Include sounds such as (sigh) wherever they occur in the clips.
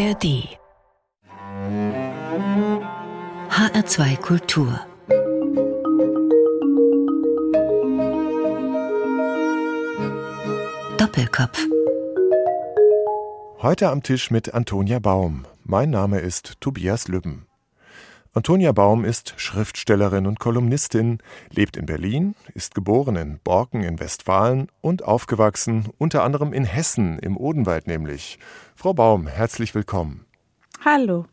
ARD HR2 Kultur Doppelkopf Heute am Tisch mit Antonia Baum. Mein Name ist Tobias Lübben. Antonia Baum ist Schriftstellerin und Kolumnistin, lebt in Berlin, ist geboren in Borken in Westfalen und aufgewachsen unter anderem in Hessen, im Odenwald nämlich. Frau Baum, herzlich willkommen. Hallo.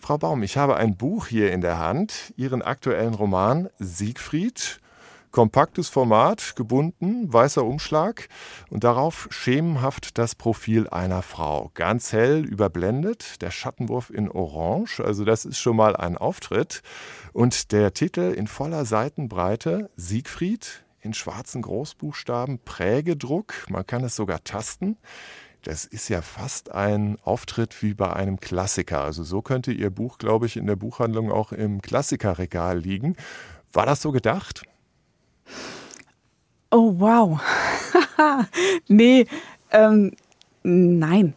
Frau Baum, ich habe ein Buch hier in der Hand, Ihren aktuellen Roman Siegfried. Kompaktes Format, gebunden, weißer Umschlag und darauf schemenhaft das Profil einer Frau. Ganz hell überblendet, der Schattenwurf in Orange, also das ist schon mal ein Auftritt. Und der Titel in voller Seitenbreite, Siegfried, in schwarzen Großbuchstaben, Prägedruck, man kann es sogar tasten. Das ist ja fast ein Auftritt wie bei einem Klassiker. Also so könnte Ihr Buch, glaube ich, in der Buchhandlung auch im Klassikerregal liegen. War das so gedacht? Oh, wow. (laughs) nee, ähm, nein.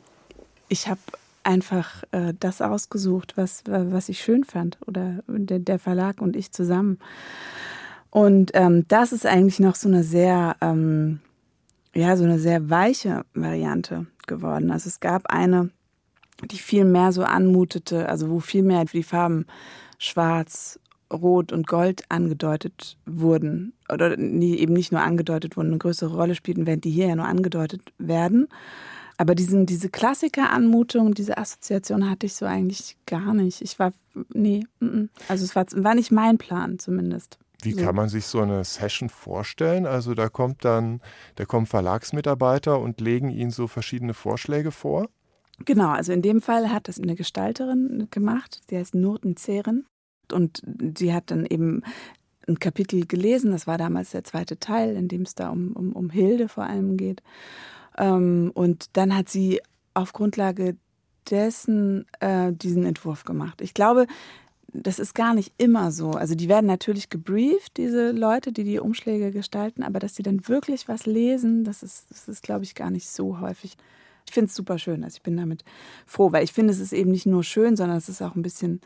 Ich habe einfach äh, das ausgesucht, was, was ich schön fand. Oder der, der Verlag und ich zusammen. Und ähm, das ist eigentlich noch so eine sehr, ähm, ja, so eine sehr weiche Variante geworden. Also es gab eine, die viel mehr so anmutete, also wo viel mehr die Farben schwarz, Rot und Gold angedeutet wurden oder nie, eben nicht nur angedeutet wurden, eine größere Rolle spielten, während die hier ja nur angedeutet werden. Aber diesen, diese Klassiker-Anmutung, diese Assoziation hatte ich so eigentlich gar nicht. Ich war, nee, also es war, war nicht mein Plan zumindest. Wie kann man sich so eine Session vorstellen? Also da kommt dann, da kommen Verlagsmitarbeiter und legen Ihnen so verschiedene Vorschläge vor? Genau, also in dem Fall hat das eine Gestalterin gemacht, die heißt Nurten Zehren. Und sie hat dann eben ein Kapitel gelesen, das war damals der zweite Teil, in dem es da um, um, um Hilde vor allem geht. Ähm, und dann hat sie auf Grundlage dessen äh, diesen Entwurf gemacht. Ich glaube, das ist gar nicht immer so. Also die werden natürlich gebrieft, diese Leute, die die Umschläge gestalten, aber dass sie dann wirklich was lesen, das ist, das ist glaube ich, gar nicht so häufig. Ich finde es super schön. Also ich bin damit froh, weil ich finde, es ist eben nicht nur schön, sondern es ist auch ein bisschen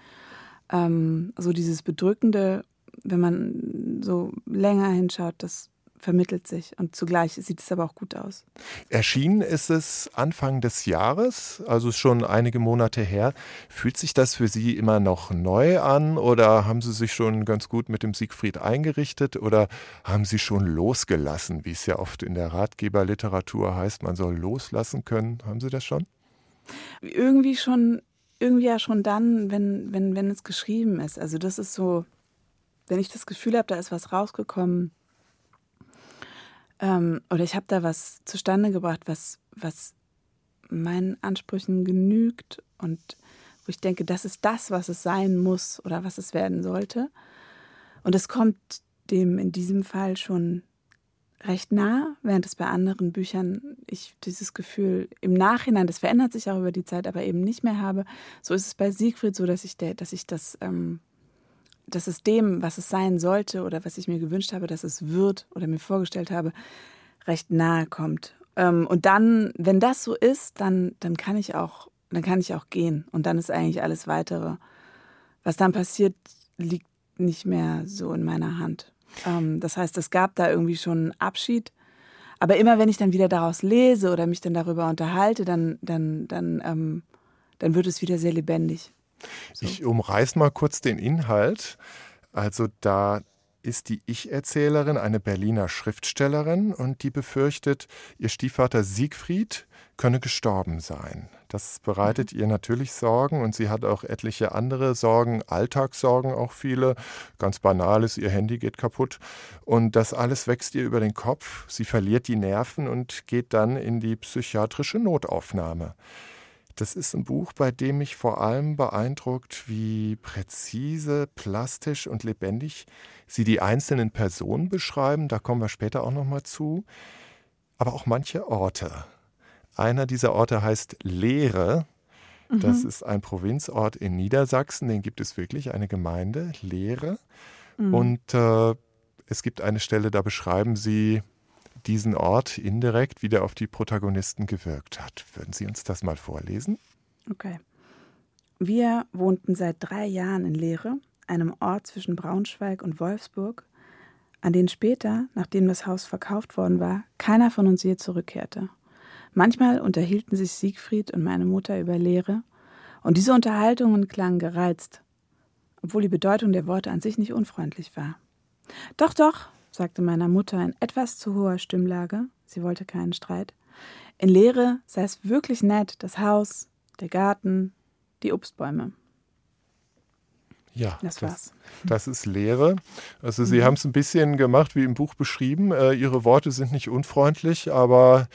ähm, so dieses Bedrückende, wenn man so länger hinschaut, das vermittelt sich und zugleich sieht es aber auch gut aus. Erschienen ist es Anfang des Jahres, also schon einige Monate her. Fühlt sich das für Sie immer noch neu an oder haben Sie sich schon ganz gut mit dem Siegfried eingerichtet oder haben Sie schon losgelassen, wie es ja oft in der Ratgeberliteratur heißt, man soll loslassen können? Haben Sie das schon? Irgendwie schon irgendwie ja schon dann, wenn, wenn, wenn es geschrieben ist. Also das ist so, wenn ich das Gefühl habe, da ist was rausgekommen ähm, oder ich habe da was zustande gebracht, was, was meinen Ansprüchen genügt und wo ich denke, das ist das, was es sein muss oder was es werden sollte. Und es kommt dem in diesem Fall schon recht nah, während es bei anderen Büchern ich dieses Gefühl im Nachhinein, das verändert sich auch über die Zeit, aber eben nicht mehr habe. So ist es bei Siegfried so, dass ich, der, dass ich das, ähm, dass es dem, was es sein sollte oder was ich mir gewünscht habe, dass es wird oder mir vorgestellt habe, recht nahe kommt. Ähm, und dann, wenn das so ist, dann, dann kann ich auch, dann kann ich auch gehen. Und dann ist eigentlich alles weitere. Was dann passiert, liegt nicht mehr so in meiner Hand. Ähm, das heißt, es gab da irgendwie schon einen Abschied. Aber immer wenn ich dann wieder daraus lese oder mich dann darüber unterhalte, dann, dann, dann, ähm, dann wird es wieder sehr lebendig. So. Ich umreiß mal kurz den Inhalt. Also da ist die Ich-Erzählerin eine Berliner Schriftstellerin und die befürchtet, ihr Stiefvater Siegfried könne gestorben sein. Das bereitet mhm. ihr natürlich Sorgen und sie hat auch etliche andere Sorgen, Alltagssorgen auch viele. Ganz banales, ihr Handy geht kaputt. Und das alles wächst ihr über den Kopf. Sie verliert die Nerven und geht dann in die psychiatrische Notaufnahme. Das ist ein Buch, bei dem mich vor allem beeindruckt, wie präzise, plastisch und lebendig sie die einzelnen Personen beschreiben. Da kommen wir später auch noch mal zu. Aber auch manche Orte. Einer dieser Orte heißt Lehre. Das mhm. ist ein Provinzort in Niedersachsen, den gibt es wirklich, eine Gemeinde, Lehre. Mhm. Und äh, es gibt eine Stelle, da beschreiben Sie diesen Ort indirekt, wie der auf die Protagonisten gewirkt hat. Würden Sie uns das mal vorlesen? Okay. Wir wohnten seit drei Jahren in Lehre, einem Ort zwischen Braunschweig und Wolfsburg, an den später, nachdem das Haus verkauft worden war, keiner von uns je zurückkehrte. Manchmal unterhielten sich Siegfried und meine Mutter über Lehre, und diese Unterhaltungen klangen gereizt, obwohl die Bedeutung der Worte an sich nicht unfreundlich war. Doch, doch, sagte meiner Mutter in etwas zu hoher Stimmlage, sie wollte keinen Streit. In Lehre sei es wirklich nett, das Haus, der Garten, die Obstbäume. Ja, das, das, war's. das ist Lehre. Also Sie mhm. haben es ein bisschen gemacht wie im Buch beschrieben. Äh, Ihre Worte sind nicht unfreundlich, aber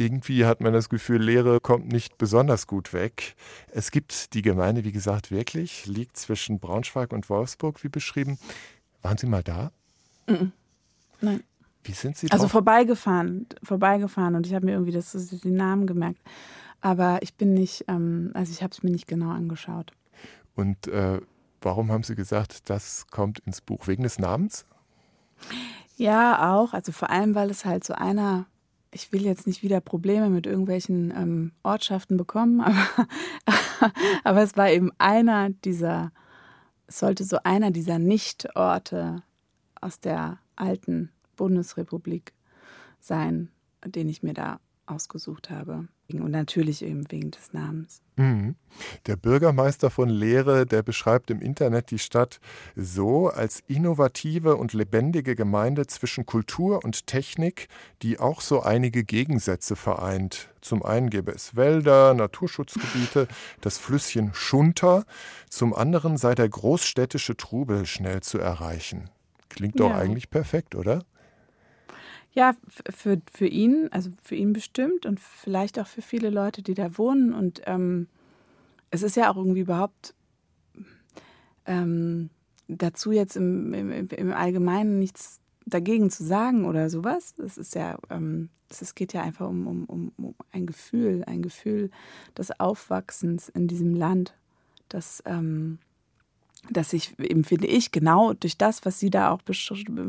irgendwie hat man das Gefühl, Lehre kommt nicht besonders gut weg. Es gibt die Gemeinde, wie gesagt, wirklich, liegt zwischen Braunschweig und Wolfsburg, wie beschrieben. Waren Sie mal da? Nein. Wie sind Sie Also vorbeigefahren, vorbeigefahren und ich habe mir irgendwie das, das den Namen gemerkt. Aber ich bin nicht, ähm, also ich habe es mir nicht genau angeschaut. Und äh, warum haben Sie gesagt, das kommt ins Buch? Wegen des Namens? Ja, auch. Also vor allem, weil es halt so einer, ich will jetzt nicht wieder Probleme mit irgendwelchen ähm, Ortschaften bekommen, (laughs) aber, aber es war eben einer dieser, es sollte so einer dieser Nichtorte aus der alten Bundesrepublik sein, den ich mir da ausgesucht habe. Und natürlich eben wegen des Namens. Mhm. Der Bürgermeister von Lehre, der beschreibt im Internet die Stadt so als innovative und lebendige Gemeinde zwischen Kultur und Technik, die auch so einige Gegensätze vereint. Zum einen gäbe es Wälder, Naturschutzgebiete, das Flüsschen Schunter, zum anderen sei der großstädtische Trubel schnell zu erreichen. Klingt doch ja. eigentlich perfekt, oder? Ja, für, für ihn, also für ihn bestimmt und vielleicht auch für viele Leute, die da wohnen. Und ähm, es ist ja auch irgendwie überhaupt ähm, dazu jetzt im, im, im, Allgemeinen nichts dagegen zu sagen oder sowas. Es ist ja, ähm, geht ja einfach um, um, um, um ein Gefühl, ein Gefühl des Aufwachsens in diesem Land, das ähm, dass sich eben, finde ich, genau durch das, was Sie da auch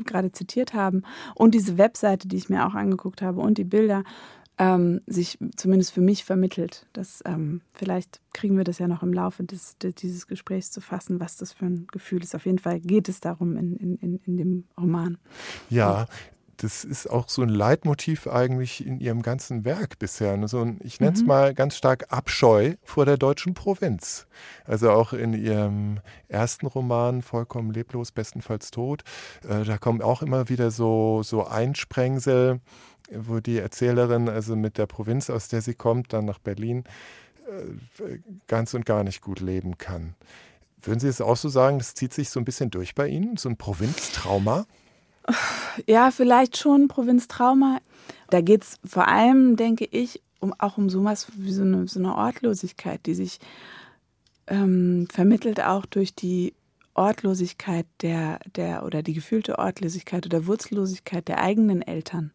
gerade zitiert haben und diese Webseite, die ich mir auch angeguckt habe und die Bilder, ähm, sich zumindest für mich vermittelt. Das, ähm, vielleicht kriegen wir das ja noch im Laufe des, des, dieses Gesprächs zu fassen, was das für ein Gefühl ist. Auf jeden Fall geht es darum in, in, in dem Roman. Ja, das ist auch so ein Leitmotiv eigentlich in ihrem ganzen Werk bisher. Ne? So ein, ich nenne es mhm. mal ganz stark Abscheu vor der deutschen Provinz. Also auch in ihrem ersten Roman, Vollkommen leblos, bestenfalls tot, äh, da kommen auch immer wieder so, so Einsprengsel, wo die Erzählerin also mit der Provinz, aus der sie kommt, dann nach Berlin, äh, ganz und gar nicht gut leben kann. Würden Sie es auch so sagen, das zieht sich so ein bisschen durch bei Ihnen, so ein Provinztrauma? Ja, vielleicht schon Provinztrauma. Da geht es vor allem, denke ich, um, auch um sowas wie so eine, so eine Ortlosigkeit, die sich ähm, vermittelt auch durch die Ortlosigkeit der, der oder die gefühlte Ortlosigkeit oder Wurzellosigkeit der eigenen Eltern,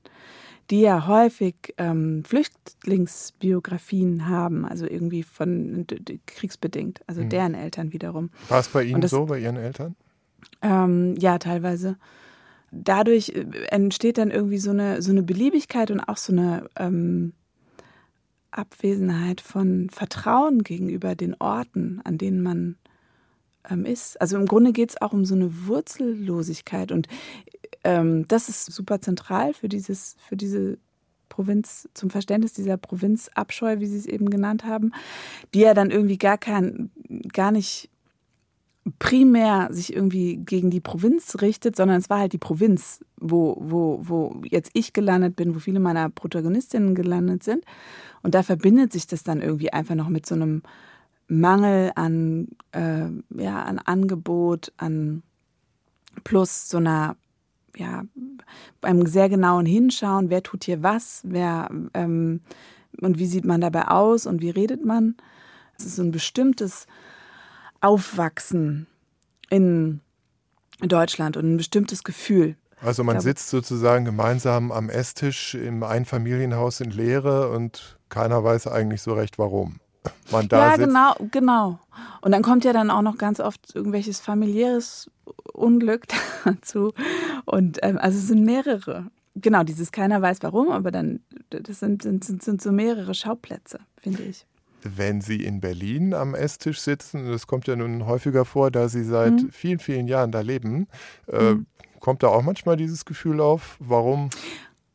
die ja häufig ähm, Flüchtlingsbiografien haben, also irgendwie von kriegsbedingt, also mhm. deren Eltern wiederum. War es bei Ihnen das, so, bei Ihren Eltern? Ähm, ja, teilweise dadurch äh, entsteht dann irgendwie so eine, so eine Beliebigkeit und auch so eine ähm, Abwesenheit von Vertrauen gegenüber den Orten, an denen man ähm, ist. Also im Grunde geht es auch um so eine Wurzellosigkeit und ähm, das ist super zentral für dieses, für diese Provinz, zum Verständnis dieser Provinzabscheu, wie Sie es eben genannt haben, die ja dann irgendwie gar kein, gar nicht primär sich irgendwie gegen die Provinz richtet, sondern es war halt die Provinz, wo, wo, wo jetzt ich gelandet bin, wo viele meiner Protagonistinnen gelandet sind. Und da verbindet sich das dann irgendwie einfach noch mit so einem Mangel an, äh, ja, an Angebot, an plus so einer, ja, beim sehr genauen Hinschauen, wer tut hier was, wer ähm, und wie sieht man dabei aus und wie redet man. Es ist so ein bestimmtes Aufwachsen in Deutschland und ein bestimmtes Gefühl. Also man sitzt sozusagen gemeinsam am Esstisch im Einfamilienhaus in Lehre und keiner weiß eigentlich so recht warum. (laughs) Man da ja, sitzt. genau, genau. Und dann kommt ja dann auch noch ganz oft irgendwelches familiäres Unglück (laughs) dazu. Und ähm, also es sind mehrere. Genau, dieses keiner weiß warum, aber dann das sind, sind, sind so mehrere Schauplätze, finde ich. Wenn Sie in Berlin am Esstisch sitzen, das kommt ja nun häufiger vor, da Sie seit mhm. vielen, vielen Jahren da leben, äh, mhm. kommt da auch manchmal dieses Gefühl auf, warum?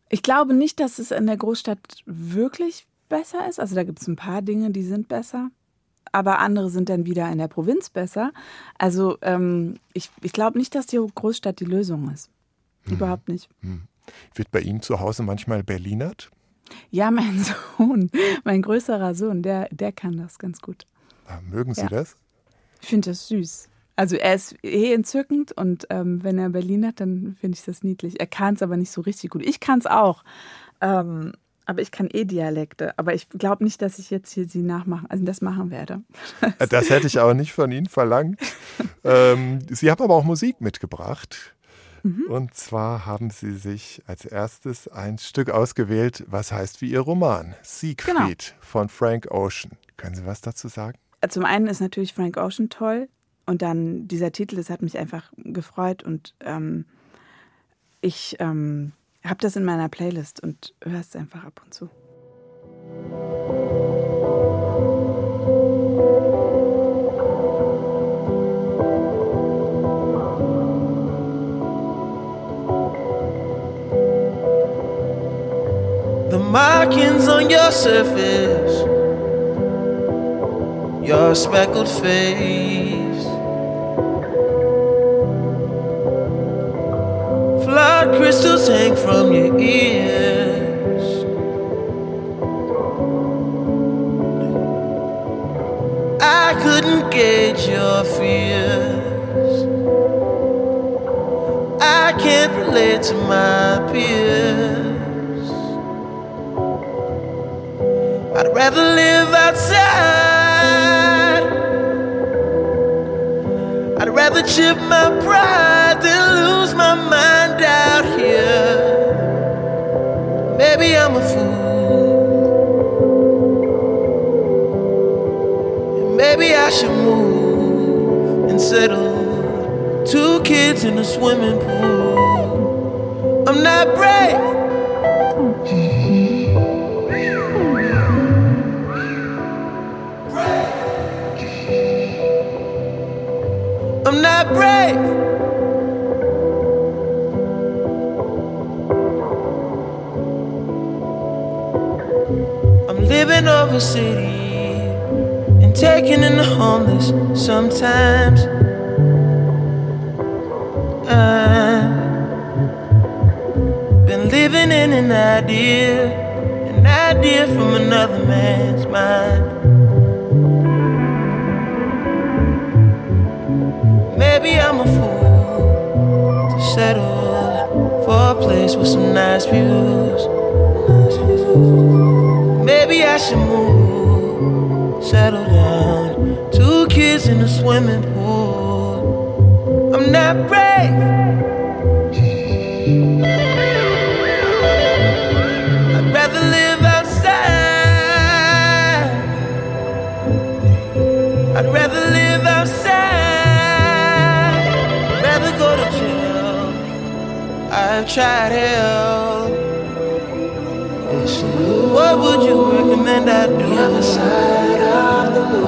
Ich glaube nicht, dass es in der Großstadt wirklich besser ist. Also da gibt es ein paar Dinge, die sind besser. Aber andere sind dann wieder in der Provinz besser. Also ähm, ich, ich glaube nicht, dass die Großstadt die Lösung ist. Mhm. Überhaupt nicht. Mhm. Wird bei Ihnen zu Hause manchmal Berlinert? Ja, mein (laughs) Sohn, mein größerer Sohn, der, der kann das ganz gut. Ah, mögen Sie ja. das? Ich finde das süß. Also er ist eh entzückend und ähm, wenn er Berlin hat, dann finde ich das niedlich. Er kann es aber nicht so richtig gut. Ich kann es auch. Ähm, aber ich kann eh Dialekte. Aber ich glaube nicht, dass ich jetzt hier sie nachmachen, also das machen werde. Das hätte ich auch nicht von Ihnen verlangt. (laughs) ähm, sie haben aber auch Musik mitgebracht. Mhm. Und zwar haben Sie sich als erstes ein Stück ausgewählt, was heißt wie Ihr Roman, Siegfried genau. von Frank Ocean. Können Sie was dazu sagen? Zum einen ist natürlich Frank Ocean toll und dann dieser Titel, das hat mich einfach gefreut und ähm, ich ähm, habe das in meiner Playlist und höre es einfach ab und zu. Markings on your surface, your speckled face. Flood crystals hang from your ears. I couldn't gauge your fears. I can't relate to my Rather live outside. I'd rather chip my pride than lose my mind out here. Maybe I'm a fool. maybe I should move and settle. Two kids in a swimming pool. I'm not brave. Brave. I'm living over city and taking in the homeless sometimes. I've been living in an idea, an idea from another man's mind. Maybe I'm a fool to settle for a place with some nice views. Maybe I should move, settle down. Two kids in a swimming pool. I'm not brave. Tried hell. What would you recommend I do? The other side of the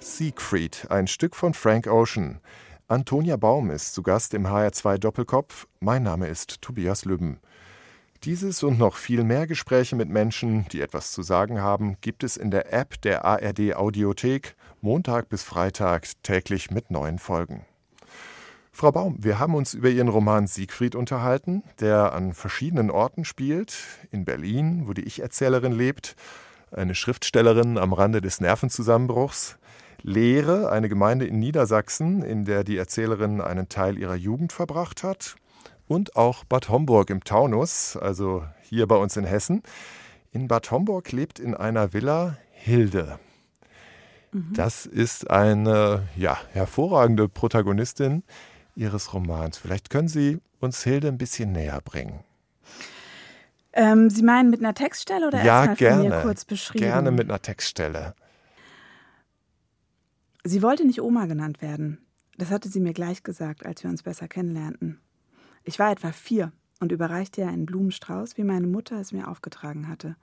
Siegfried, ein Stück von Frank Ocean. Antonia Baum ist zu Gast im HR2 Doppelkopf. Mein Name ist Tobias Lübben. Dieses und noch viel mehr Gespräche mit Menschen, die etwas zu sagen haben, gibt es in der App der ARD Audiothek Montag bis Freitag täglich mit neuen Folgen. Frau Baum, wir haben uns über Ihren Roman Siegfried unterhalten, der an verschiedenen Orten spielt. In Berlin, wo die Ich-Erzählerin lebt, eine Schriftstellerin am Rande des Nervenzusammenbruchs. Lehre, eine Gemeinde in Niedersachsen, in der die Erzählerin einen Teil ihrer Jugend verbracht hat und auch Bad Homburg im Taunus, also hier bei uns in Hessen. In Bad Homburg lebt in einer Villa Hilde. Mhm. Das ist eine ja, hervorragende Protagonistin Ihres Romans. Vielleicht können Sie uns Hilde ein bisschen näher bringen. Ähm, Sie meinen mit einer Textstelle oder ja, erstmal gerne, von mir kurz beschrieben? Gerne mit einer Textstelle. Sie wollte nicht Oma genannt werden. Das hatte sie mir gleich gesagt, als wir uns besser kennenlernten. Ich war etwa vier und überreichte ihr einen Blumenstrauß, wie meine Mutter es mir aufgetragen hatte.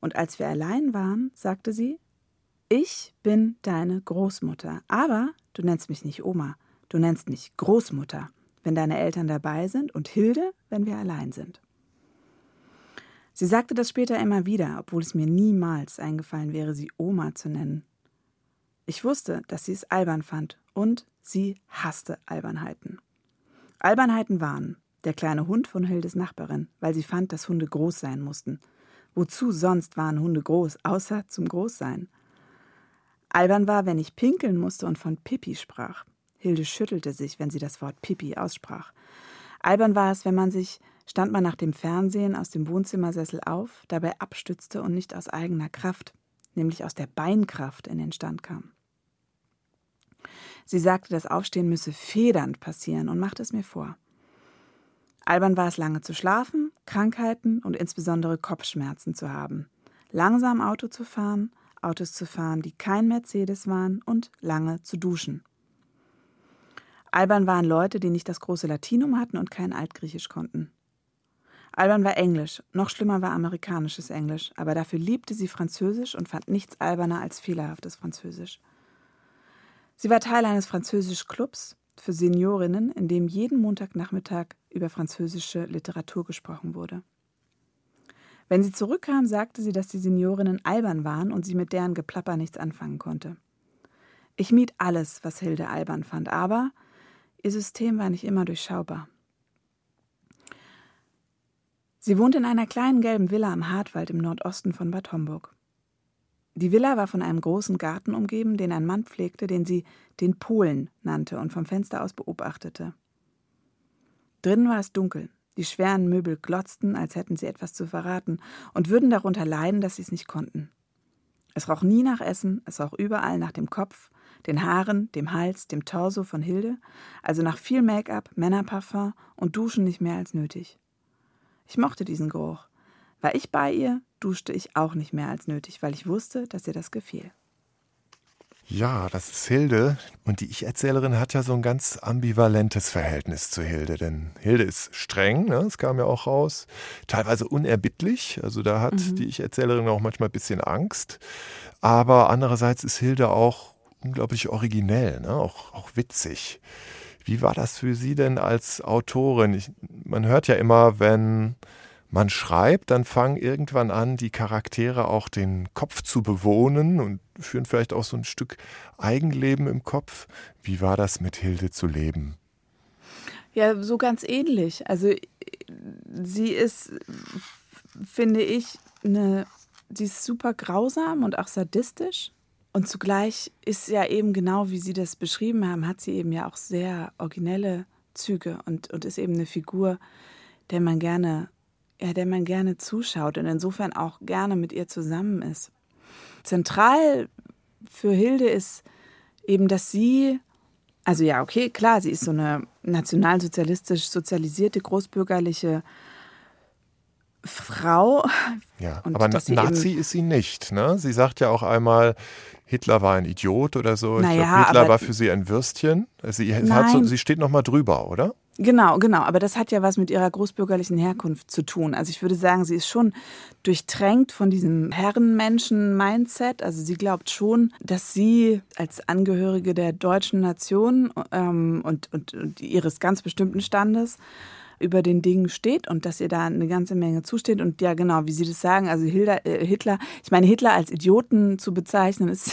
Und als wir allein waren, sagte sie, ich bin deine Großmutter, aber du nennst mich nicht Oma, du nennst mich Großmutter, wenn deine Eltern dabei sind und Hilde, wenn wir allein sind. Sie sagte das später immer wieder, obwohl es mir niemals eingefallen wäre, sie Oma zu nennen. Ich wusste, dass sie es albern fand und sie hasste Albernheiten. Albernheiten waren der kleine Hund von Hildes Nachbarin, weil sie fand, dass Hunde groß sein mussten. Wozu sonst waren Hunde groß, außer zum Großsein? Albern war, wenn ich pinkeln musste und von Pipi sprach. Hilde schüttelte sich, wenn sie das Wort Pipi aussprach. Albern war es, wenn man sich, stand man nach dem Fernsehen aus dem Wohnzimmersessel auf, dabei abstützte und nicht aus eigener Kraft, nämlich aus der Beinkraft in den Stand kam. Sie sagte, das Aufstehen müsse federnd passieren und machte es mir vor. Albern war es lange zu schlafen, Krankheiten und insbesondere Kopfschmerzen zu haben, langsam Auto zu fahren, Autos zu fahren, die kein Mercedes waren und lange zu duschen. Albern waren Leute, die nicht das große Latinum hatten und kein Altgriechisch konnten. Albern war Englisch, noch schlimmer war amerikanisches Englisch, aber dafür liebte sie Französisch und fand nichts alberner als fehlerhaftes Französisch. Sie war Teil eines Französisch-Clubs für Seniorinnen, in dem jeden Montagnachmittag über französische Literatur gesprochen wurde. Wenn sie zurückkam, sagte sie, dass die Seniorinnen albern waren und sie mit deren Geplapper nichts anfangen konnte. Ich mied alles, was Hilde albern fand, aber ihr System war nicht immer durchschaubar. Sie wohnte in einer kleinen gelben Villa am Hartwald im Nordosten von Bad Homburg. Die Villa war von einem großen Garten umgeben, den ein Mann pflegte, den sie den Polen nannte und vom Fenster aus beobachtete. Drinnen war es dunkel. Die schweren Möbel glotzten, als hätten sie etwas zu verraten und würden darunter leiden, dass sie es nicht konnten. Es roch nie nach Essen, es roch überall nach dem Kopf, den Haaren, dem Hals, dem Torso von Hilde, also nach viel Make-up, Männerparfum und Duschen nicht mehr als nötig. Ich mochte diesen Geruch. War ich bei ihr, duschte ich auch nicht mehr als nötig, weil ich wusste, dass ihr das gefiel. Ja, das ist Hilde. Und die Ich-Erzählerin hat ja so ein ganz ambivalentes Verhältnis zu Hilde. Denn Hilde ist streng, ne? das kam ja auch raus, teilweise unerbittlich. Also da hat mhm. die Ich-Erzählerin auch manchmal ein bisschen Angst. Aber andererseits ist Hilde auch unglaublich originell, ne? auch, auch witzig. Wie war das für Sie denn als Autorin? Ich, man hört ja immer, wenn man schreibt, dann fangen irgendwann an, die Charaktere auch den Kopf zu bewohnen und führen vielleicht auch so ein Stück Eigenleben im Kopf. Wie war das mit Hilde zu leben? Ja, so ganz ähnlich. Also sie ist, finde ich, eine, sie ist super grausam und auch sadistisch. Und zugleich ist ja eben genau, wie Sie das beschrieben haben, hat sie eben ja auch sehr originelle Züge und, und ist eben eine Figur, der man gerne ja, der man gerne zuschaut und insofern auch gerne mit ihr zusammen ist. Zentral für Hilde ist eben, dass sie, also ja, okay, klar, sie ist so eine nationalsozialistisch sozialisierte, großbürgerliche Frau. Ja, und aber Nazi ist sie nicht. Ne? Sie sagt ja auch einmal, Hitler war ein Idiot oder so. Naja, glaub, Hitler war für sie ein Würstchen. Sie, so, sie steht noch mal drüber, oder? Genau, genau. Aber das hat ja was mit ihrer großbürgerlichen Herkunft zu tun. Also ich würde sagen, sie ist schon durchtränkt von diesem Herrenmenschen-Mindset. Also sie glaubt schon, dass sie als Angehörige der deutschen Nation ähm, und, und, und ihres ganz bestimmten Standes über den Dingen steht und dass ihr da eine ganze Menge zusteht. Und ja, genau, wie Sie das sagen, also Hilda, äh, Hitler, ich meine, Hitler als Idioten zu bezeichnen, ist,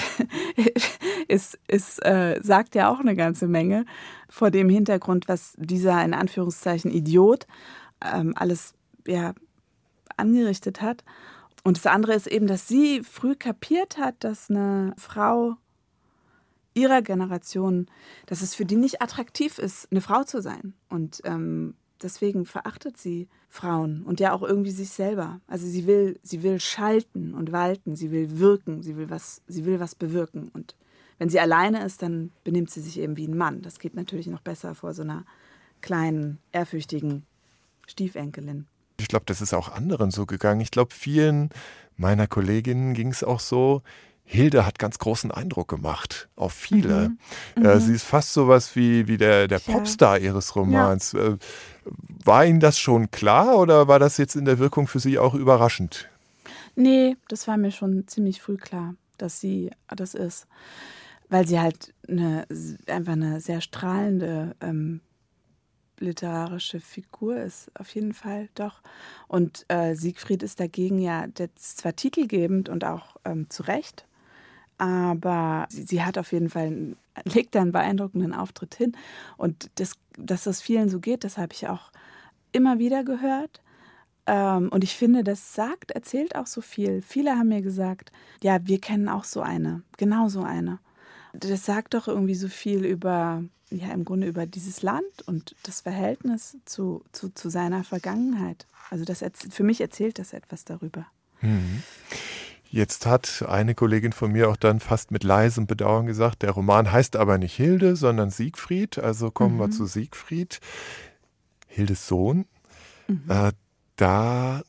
(laughs) ist, ist äh, sagt ja auch eine ganze Menge vor dem Hintergrund, was dieser in Anführungszeichen Idiot ähm, alles ja, angerichtet hat. Und das andere ist eben, dass sie früh kapiert hat, dass eine Frau ihrer Generation, dass es für die nicht attraktiv ist, eine Frau zu sein. Und ähm, deswegen verachtet sie Frauen und ja auch irgendwie sich selber. Also sie will, sie will schalten und walten, sie will wirken, sie will was, sie will was bewirken. Und wenn sie alleine ist, dann benimmt sie sich eben wie ein Mann. Das geht natürlich noch besser vor so einer kleinen, ehrfürchtigen Stiefenkelin. Ich glaube, das ist auch anderen so gegangen. Ich glaube, vielen meiner Kolleginnen ging es auch so, Hilde hat ganz großen Eindruck gemacht auf viele. Mhm. Äh, Mhm. sie ist fast sowas wie, wie der, der Ja. Popstar ihres Romans. Äh, war Ihnen das schon klar oder war das jetzt in der Wirkung für Sie auch überraschend? Nee, das war mir schon ziemlich früh klar, dass sie das ist. Weil sie halt eine, einfach eine sehr strahlende ähm, literarische Figur ist, auf jeden Fall, doch. Und äh, Siegfried ist dagegen ja jetzt zwar titelgebend und auch ähm, zu Recht, aber sie, sie hat auf jeden Fall, legt einen beeindruckenden Auftritt hin. Und das, dass das vielen so geht, das habe ich auch immer wieder gehört. Ähm, und ich finde, das sagt, erzählt auch so viel. Viele haben mir gesagt, ja, wir kennen auch so eine, genau so eine. Das sagt doch irgendwie so viel über, ja, im Grunde über dieses Land und das Verhältnis zu, zu, zu seiner Vergangenheit. Also das für mich erzählt das etwas darüber. Jetzt hat eine Kollegin von mir auch dann fast mit leisem Bedauern gesagt, der Roman heißt aber nicht Hilde, sondern Siegfried. Also kommen wir zu Siegfried, Hildes Sohn. Äh, da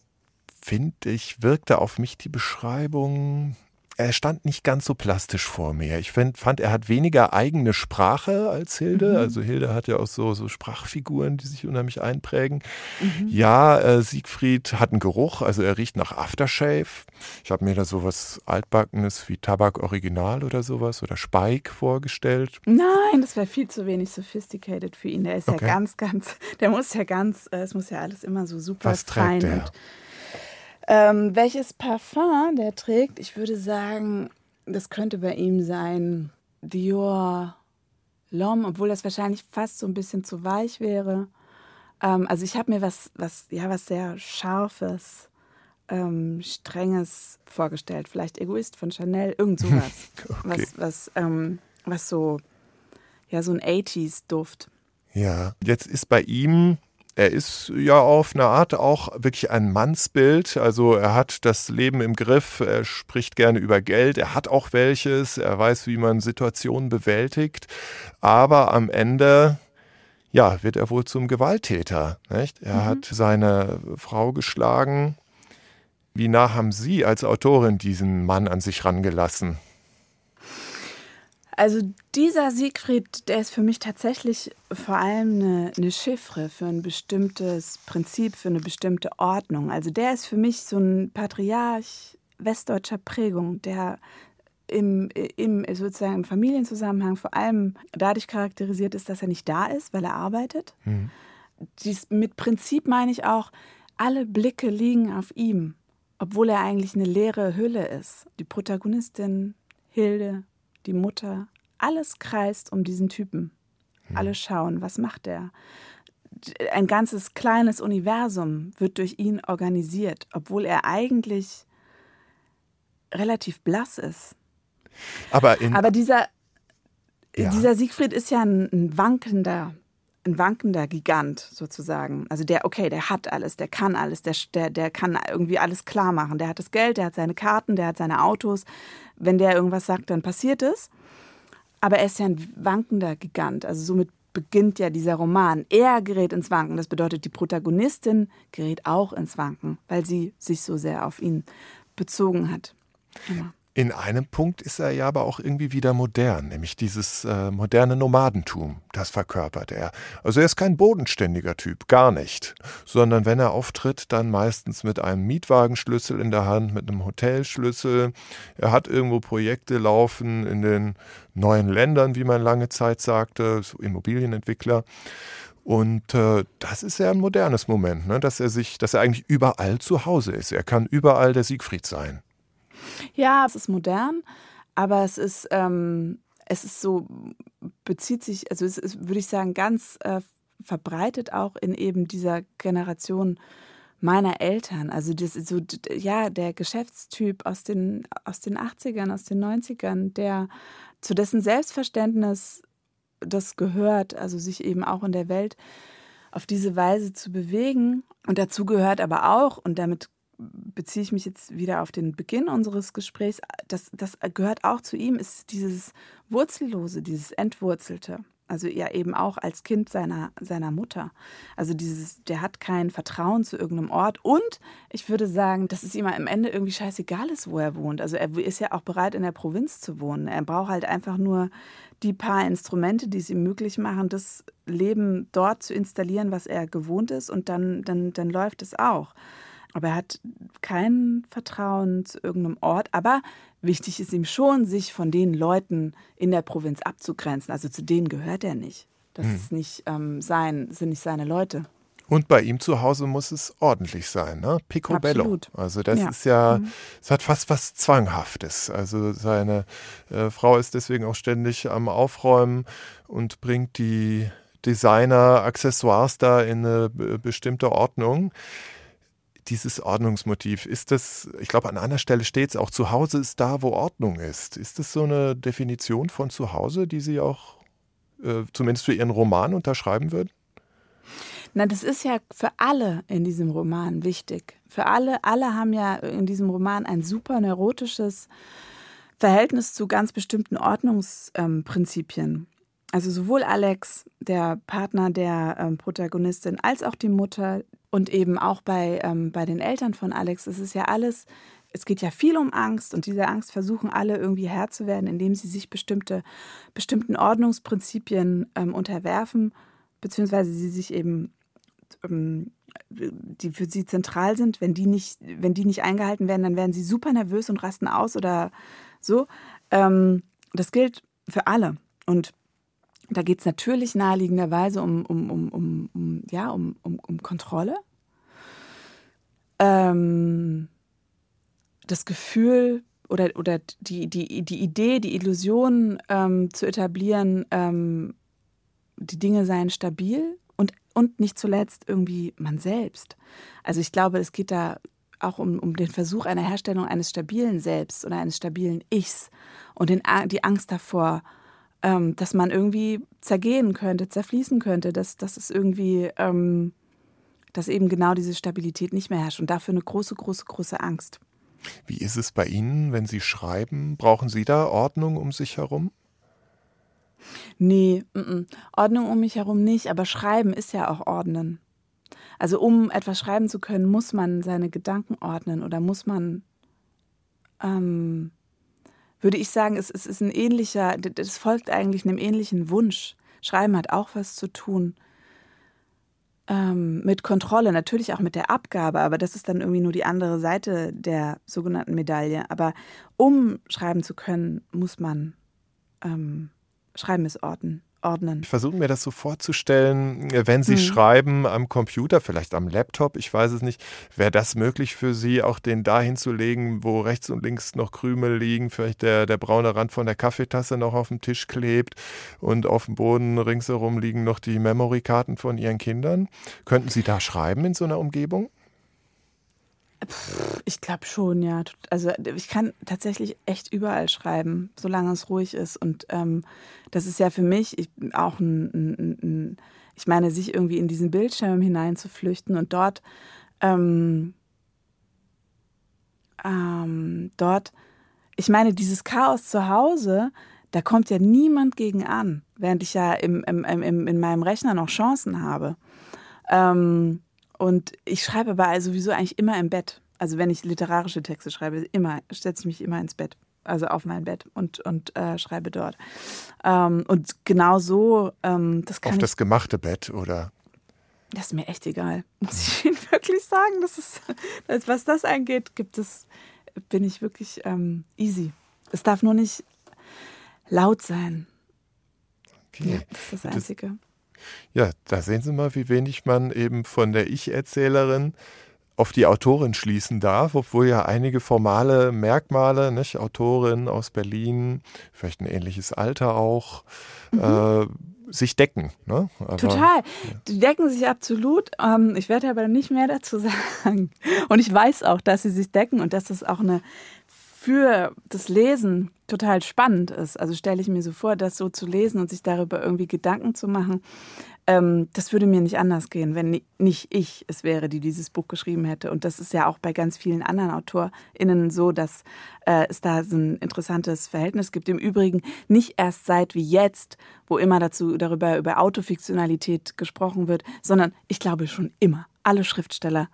finde ich, wirkte auf mich die Beschreibung, er stand nicht ganz so plastisch vor mir. Ich find, fand, er hat weniger eigene Sprache als Hilde. Also Hilde hat ja auch so, so Sprachfiguren, die sich unheimlich einprägen. Ja, äh, Siegfried hat einen Geruch, also er riecht nach Aftershave. Ich habe mir da sowas Altbackenes wie Tabak Original oder sowas oder Spike vorgestellt. Nein, das wäre viel zu wenig sophisticated für ihn. Der ist Okay. ja ganz, ganz, der muss ja ganz, äh, es muss ja alles immer so super Was fein und Ähm, welches Parfum der trägt? Ich würde sagen, das könnte bei ihm sein Dior L'Homme, obwohl das wahrscheinlich fast so ein bisschen zu weich wäre. Ähm, also ich habe mir was, was, ja, was sehr Scharfes, ähm, Strenges vorgestellt. Vielleicht Egoist von Chanel, irgend (laughs) sowas. Okay. Was, was, ähm, was so, ja, so ein 80s-Duft. Ja, jetzt ist bei ihm, er ist ja auf eine Art auch wirklich ein Mannsbild. Also er hat das Leben im Griff, er spricht gerne über Geld, er hat auch welches, er weiß, wie man Situationen bewältigt. Aber am Ende, ja, wird er wohl zum Gewalttäter. Nicht? Er hat seine Frau geschlagen. Wie nah haben Sie als Autorin diesen Mann an sich rangelassen? Also dieser Siegfried, der ist für mich tatsächlich vor allem eine, eine Chiffre für ein bestimmtes Prinzip, für eine bestimmte Ordnung. Also der ist für mich so ein Patriarch westdeutscher Prägung, der im, im sozusagen im Familienzusammenhang vor allem dadurch charakterisiert ist, dass er nicht da ist, weil er arbeitet. Dies, mit Prinzip meine ich auch, alle Blicke liegen auf ihm, obwohl er eigentlich eine leere Hülle ist. Die Protagonistin, Hilde, die Mutter, alles kreist um diesen Typen. Alle schauen, was macht er? Ein ganzes kleines Universum wird durch ihn organisiert, obwohl er eigentlich relativ blass ist. Aber Aber dieser, Ja. dieser Siegfried ist ja ein, ein wankender, ein wankender Gigant sozusagen. Also der, okay, der hat alles, der kann alles, der, der, der kann irgendwie alles klar machen. Der hat das Geld, der hat seine Karten, der hat seine Autos. Wenn der irgendwas sagt, dann passiert es. Aber er ist ja ein wankender Gigant. Also somit beginnt ja dieser Roman. Er gerät ins Wanken. Das bedeutet, die Protagonistin gerät auch ins Wanken, weil sie sich so sehr auf ihn bezogen hat. Genau. In einem Punkt ist er ja aber auch irgendwie wieder modern, nämlich dieses äh, moderne Nomadentum, das verkörpert er. Also er ist kein bodenständiger Typ, gar nicht, sondern wenn er auftritt, dann meistens mit einem Mietwagenschlüssel in der Hand, mit einem Hotelschlüssel. Er hat irgendwo Projekte laufen in den neuen Ländern, wie man lange Zeit sagte, so Immobilienentwickler. Und äh, das ist ja ein modernes Moment, ne? dass er sich, dass er eigentlich überall zu Hause ist. Er kann überall der Siegfried sein. Ja, es ist modern, aber es ist, ähm, es ist so, bezieht sich, also es ist, würde ich sagen, ganz äh, verbreitet auch in eben dieser Generation meiner Eltern. Also das so, ja, der Geschäftstyp aus den, aus den 80ern, aus den 90ern, der zu dessen Selbstverständnis das gehört, also sich eben auch in der Welt auf diese Weise zu bewegen. Und dazu gehört aber auch, und damit beziehe ich mich jetzt wieder auf den Beginn unseres Gesprächs, das, das gehört auch zu ihm, ist dieses Wurzellose, dieses Entwurzelte. Also ja eben auch als Kind seiner, seiner Mutter. Also dieses, der hat kein Vertrauen zu irgendeinem Ort. Und ich würde sagen, dass es ihm am Ende irgendwie scheißegal ist, wo er wohnt. Also er ist ja auch bereit, in der Provinz zu wohnen. Er braucht halt einfach nur die paar Instrumente, die es ihm möglich machen, das Leben dort zu installieren, was er gewohnt ist. Und dann, dann, dann läuft es auch. Aber er hat kein Vertrauen zu irgendeinem Ort. Aber wichtig ist ihm schon, sich von den Leuten in der Provinz abzugrenzen. Also zu denen gehört er nicht. Das hm. ist nicht ähm, sein, sind nicht seine Leute. Und bei ihm zu Hause muss es ordentlich sein, ne? Picobello. Absolut. Also das ja. ist ja, mhm. es hat fast was Zwanghaftes. Also seine äh, Frau ist deswegen auch ständig am Aufräumen und bringt die Designer-Accessoires da in eine bestimmte Ordnung dieses Ordnungsmotiv, ist das, ich glaube, an einer Stelle steht es auch, zu Hause ist da, wo Ordnung ist. Ist das so eine Definition von zu Hause, die Sie auch äh, zumindest für Ihren Roman unterschreiben würden? Na, das ist ja für alle in diesem Roman wichtig. Für alle, alle haben ja in diesem Roman ein super neurotisches Verhältnis zu ganz bestimmten Ordnungsprinzipien. Also sowohl Alex, der Partner der ähm, Protagonistin, als auch die Mutter, und eben auch bei, ähm, bei den Eltern von Alex es ist ja alles, es geht ja viel um Angst und diese Angst versuchen alle irgendwie Herr zu werden, indem sie sich bestimmte, bestimmten Ordnungsprinzipien ähm, unterwerfen, beziehungsweise sie sich eben, ähm, die für sie zentral sind, wenn die, nicht, wenn die nicht eingehalten werden, dann werden sie super nervös und rasten aus oder so. Ähm, das gilt für alle. Und da geht es natürlich naheliegenderweise um, um, um, um, um, ja, um, um, um Kontrolle. Ähm, das Gefühl oder, oder die, die, die Idee, die Illusion ähm, zu etablieren, ähm, die Dinge seien stabil und, und nicht zuletzt irgendwie man selbst. Also ich glaube, es geht da auch um, um den Versuch einer Herstellung eines stabilen Selbst oder eines stabilen Ichs und den, die Angst davor, ähm, dass man irgendwie zergehen könnte, zerfließen könnte, dass, dass es irgendwie, ähm, dass eben genau diese Stabilität nicht mehr herrscht und dafür eine große, große, große Angst. Wie ist es bei Ihnen, wenn Sie schreiben? Brauchen Sie da Ordnung um sich herum? Nee, m -m. Ordnung um mich herum nicht, aber Schreiben ist ja auch Ordnen. Also um etwas schreiben zu können, muss man seine Gedanken ordnen oder muss man ähm, würde ich sagen, es, es ist ein ähnlicher, das folgt eigentlich einem ähnlichen Wunsch. Schreiben hat auch was zu tun ähm, mit Kontrolle, natürlich auch mit der Abgabe, aber das ist dann irgendwie nur die andere Seite der sogenannten Medaille. Aber um schreiben zu können, muss man ähm, Schreiben ist Orten ordnen. Ich versuche mir das so vorzustellen, wenn Sie mhm. schreiben am Computer, vielleicht am Laptop, ich weiß es nicht, wäre das möglich für Sie, auch den dahin zu legen, wo rechts und links noch Krümel liegen, vielleicht der, der braune Rand von der Kaffeetasse noch auf dem Tisch klebt und auf dem Boden ringsherum liegen noch die Memory-Karten von Ihren Kindern. Könnten Sie da schreiben in so einer Umgebung? Ich glaube schon, ja. Also ich kann tatsächlich echt überall schreiben, solange es ruhig ist. Und ähm, das ist ja für mich ich, auch ein, ein, ein, ich meine, sich irgendwie in diesen Bildschirm hineinzuflüchten und dort, ähm, ähm, dort, ich meine, dieses Chaos zu Hause, da kommt ja niemand gegen an, während ich ja im, im, im, in meinem Rechner noch Chancen habe. Ähm, und ich schreibe aber sowieso eigentlich immer im Bett. Also wenn ich literarische Texte schreibe, immer setze ich mich immer ins Bett, also auf mein Bett und, und äh, schreibe dort. Ähm, und genau so, ähm, das kann Auf ich, das gemachte Bett, oder? Das ist mir echt egal, muss ich (laughs) Ihnen wirklich sagen. Das ist, was das angeht, gibt es, bin ich wirklich ähm, easy. Es darf nur nicht laut sein. Okay. Ja, das ist das Einzige. Ja, da sehen Sie mal, wie wenig man eben von der Ich-Erzählerin auf die Autorin schließen darf, obwohl ja einige formale Merkmale, nicht? Autorin aus Berlin, vielleicht ein ähnliches Alter auch, mhm. äh, sich decken. Ne? Aber, Total. Die decken sich absolut. Ähm, ich werde aber nicht mehr dazu (laughs) sagen. Und ich weiß auch, dass sie sich decken und dass das auch eine für das Lesen total spannend ist. Also stelle ich mir so vor, das so zu lesen und sich darüber irgendwie Gedanken zu machen. ähm, das würde mir nicht anders gehen, wenn nicht ich es wäre, die dieses Buch geschrieben hätte. Und das ist ja auch bei ganz vielen anderen AutorInnen so, dass äh, es da so ein interessantes Verhältnis gibt. Im Übrigen nicht erst seit wie jetzt, wo immer dazu darüber über Autofiktionalität gesprochen wird, sondern ich glaube schon immer. Alle Schriftsteller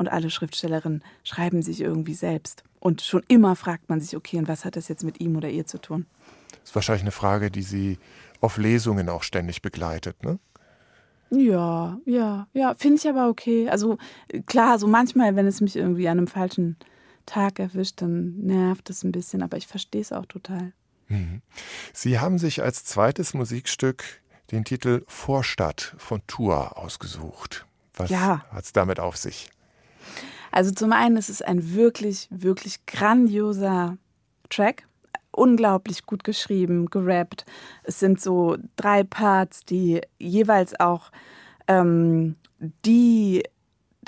und alle Schriftstellerinnen schreiben sich irgendwie selbst. Und schon immer fragt man sich, okay, und was hat das jetzt mit ihm oder ihr zu tun? Das ist wahrscheinlich eine Frage, die Sie auf Lesungen auch ständig begleitet, ne? Ja, ja, ja, finde ich aber okay. Also klar, so manchmal, wenn es mich irgendwie an einem falschen Tag erwischt, dann nervt es ein bisschen, aber ich verstehe es auch total. Mhm. Sie haben sich als zweites Musikstück den Titel Vorstadt von Tour ausgesucht. Was ja. hat es damit auf sich? Also zum einen ist es ein wirklich, wirklich grandioser Track. Unglaublich gut geschrieben, gerappt. Es sind so drei Parts, die jeweils auch ähm, die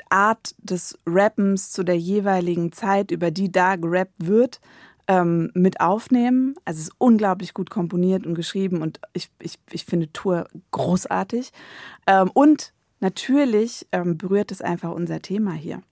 Art des Rappens zu der jeweiligen Zeit, über die da gerappt wird, ähm, mit aufnehmen. Also es ist unglaublich gut komponiert und geschrieben und ich, ich, ich finde Tour großartig. Ähm, und natürlich ähm, berührt es einfach unser Thema hier.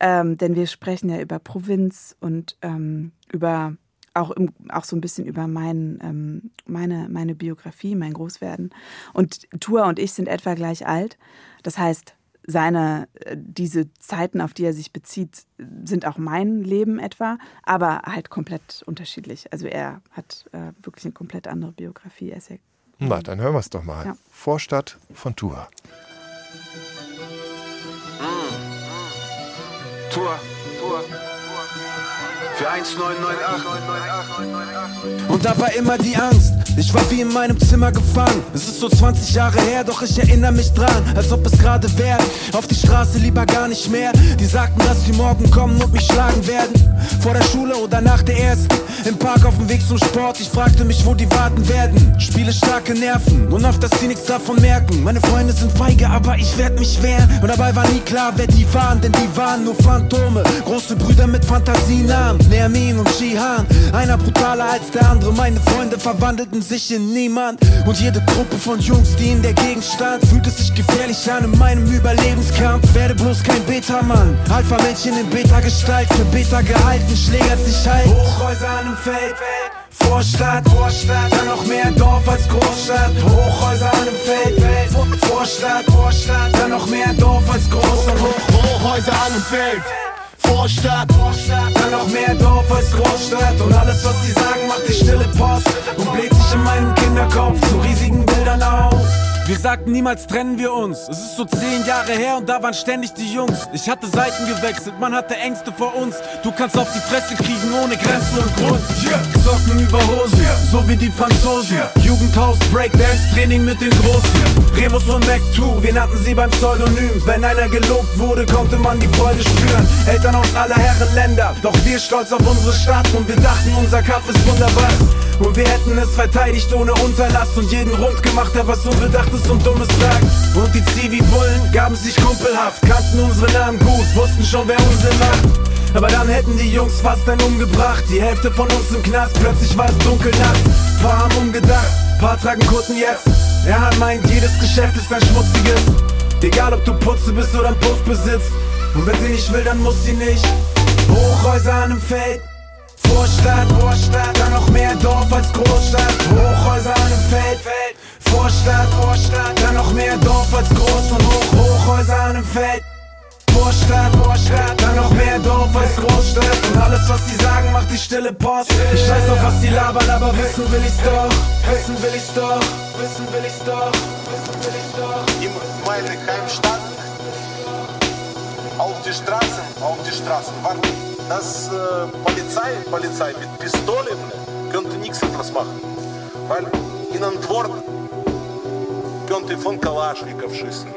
Ähm, denn wir sprechen ja über Provinz und ähm, über auch, im, auch so ein bisschen über mein, ähm, meine, meine Biografie, mein Großwerden. Und Tua und ich sind etwa gleich alt. Das heißt, seine, äh, diese Zeiten, auf die er sich bezieht, sind auch mein Leben etwa, aber halt komplett unterschiedlich. Also er hat äh, wirklich eine komplett andere Biografie. Ja, Na, dann hören wir es doch mal. Ja. Vorstadt von Tua. Tour, Tour. Für 1998. Und da war immer die Angst. Ich war wie in meinem Zimmer gefangen. Es ist so 20 Jahre her, doch ich erinnere mich dran, als ob es gerade wäre. Auf die Straße lieber gar nicht mehr. Die sagten, dass sie morgen kommen und mich schlagen werden. Vor der Schule oder nach der ersten. Im Park auf dem Weg zum Sport. Ich fragte mich, wo die warten werden. Spiele starke Nerven und auf dass sie nichts davon merken. Meine Freunde sind feige, aber ich werd mich wehren. Und dabei war nie klar, wer die waren, denn die waren nur Phantome. Große Brüder mit Fantasienamen. Nermin und Shihan. Einer brutaler als der andere. Meine Freunde verwandelten sich in niemand. Und jede Gruppe von Jungs, die in der Gegend stand, fühlte sich gefährlich an in meinem Überlebenskampf. Werde bloß kein Beta-Mann. Alpha-Männchen in Beta-Gestalt. Für Beta gehalten, schlägert sich halt. Hochhäuser an einem Feld. Vorstadt, Vorstadt, dann noch mehr Dorf als Großstadt. Hochhäuser an einem Feld. Vorstadt, Vorstadt, dann noch mehr Dorf als Großstadt. Hochhäuser an einem Feld. Vorstadt. Dann noch mehr Dorf als Großstadt. Und alles, was sie sagen, macht die stille Post. Und bläht sich in meinem Kinderkopf zu riesigen Bildern auf. Wir sagten niemals trennen wir uns. Es ist so zehn Jahre her und da waren ständig die Jungs. Ich hatte Seiten gewechselt, man hatte Ängste vor uns. Du kannst auf die Fresse kriegen ohne Grenzen und Grund. Yeah. Socken über Hose, yeah. so wie die Franzosen. Yeah. Jugendhaus, Breakdance, Training mit den Großen. Remus und Mac 2, wir nannten sie beim Pseudonym. Wenn einer gelobt wurde, konnte man die Freude spüren. Eltern aus aller Herren Länder, doch wir stolz auf unsere Stadt und wir dachten, unser Kampf ist wunderbar. Und wir hätten es verteidigt ohne Unterlass und jeden rund gemacht, der was Unbedachtes und Dummes sagt. Und die Zivi-Bullen gaben sich kumpelhaft, kannten unsere Namen gut, wussten schon, wer Unsinn macht. Aber dann hätten die Jungs fast einen umgebracht. Die Hälfte von uns im Knast, plötzlich war es dunkel nachts. Paar haben umgedacht, paar tragen Kutten jetzt. Er hat meint, jedes Geschäft ist ein schmutziges. Egal ob du Putze bist oder ein Puff besitzt. Und wenn sie nicht will, dann muss sie nicht. Hochhäuser an einem Feld. Vorstadt, Vorstadt, dann noch mehr Dorf als Großstadt. Hochhäuser an einem Feld. Vorstadt, Vorstadt, dann noch mehr Dorf als groß und hoch, Hochhäuser an dem Feld. Vorstadt, Vorstadt, dann noch mehr Dorf als Großstadt. Und alles, was sie sagen, macht die stille Post. Ich weiß auf, was sie labern, aber wissen will ich's doch. Wissen will ich's doch, wissen will ich's doch, wissen will ich's doch. Immer meine Heimstadt. Auf die Straßen, auf die Straßen. Warte, das äh, Polizei, Polizei mit Pistolen könnte nichts anderes machen. Weil in Antworten 145 фон Kalaschnikow schießen.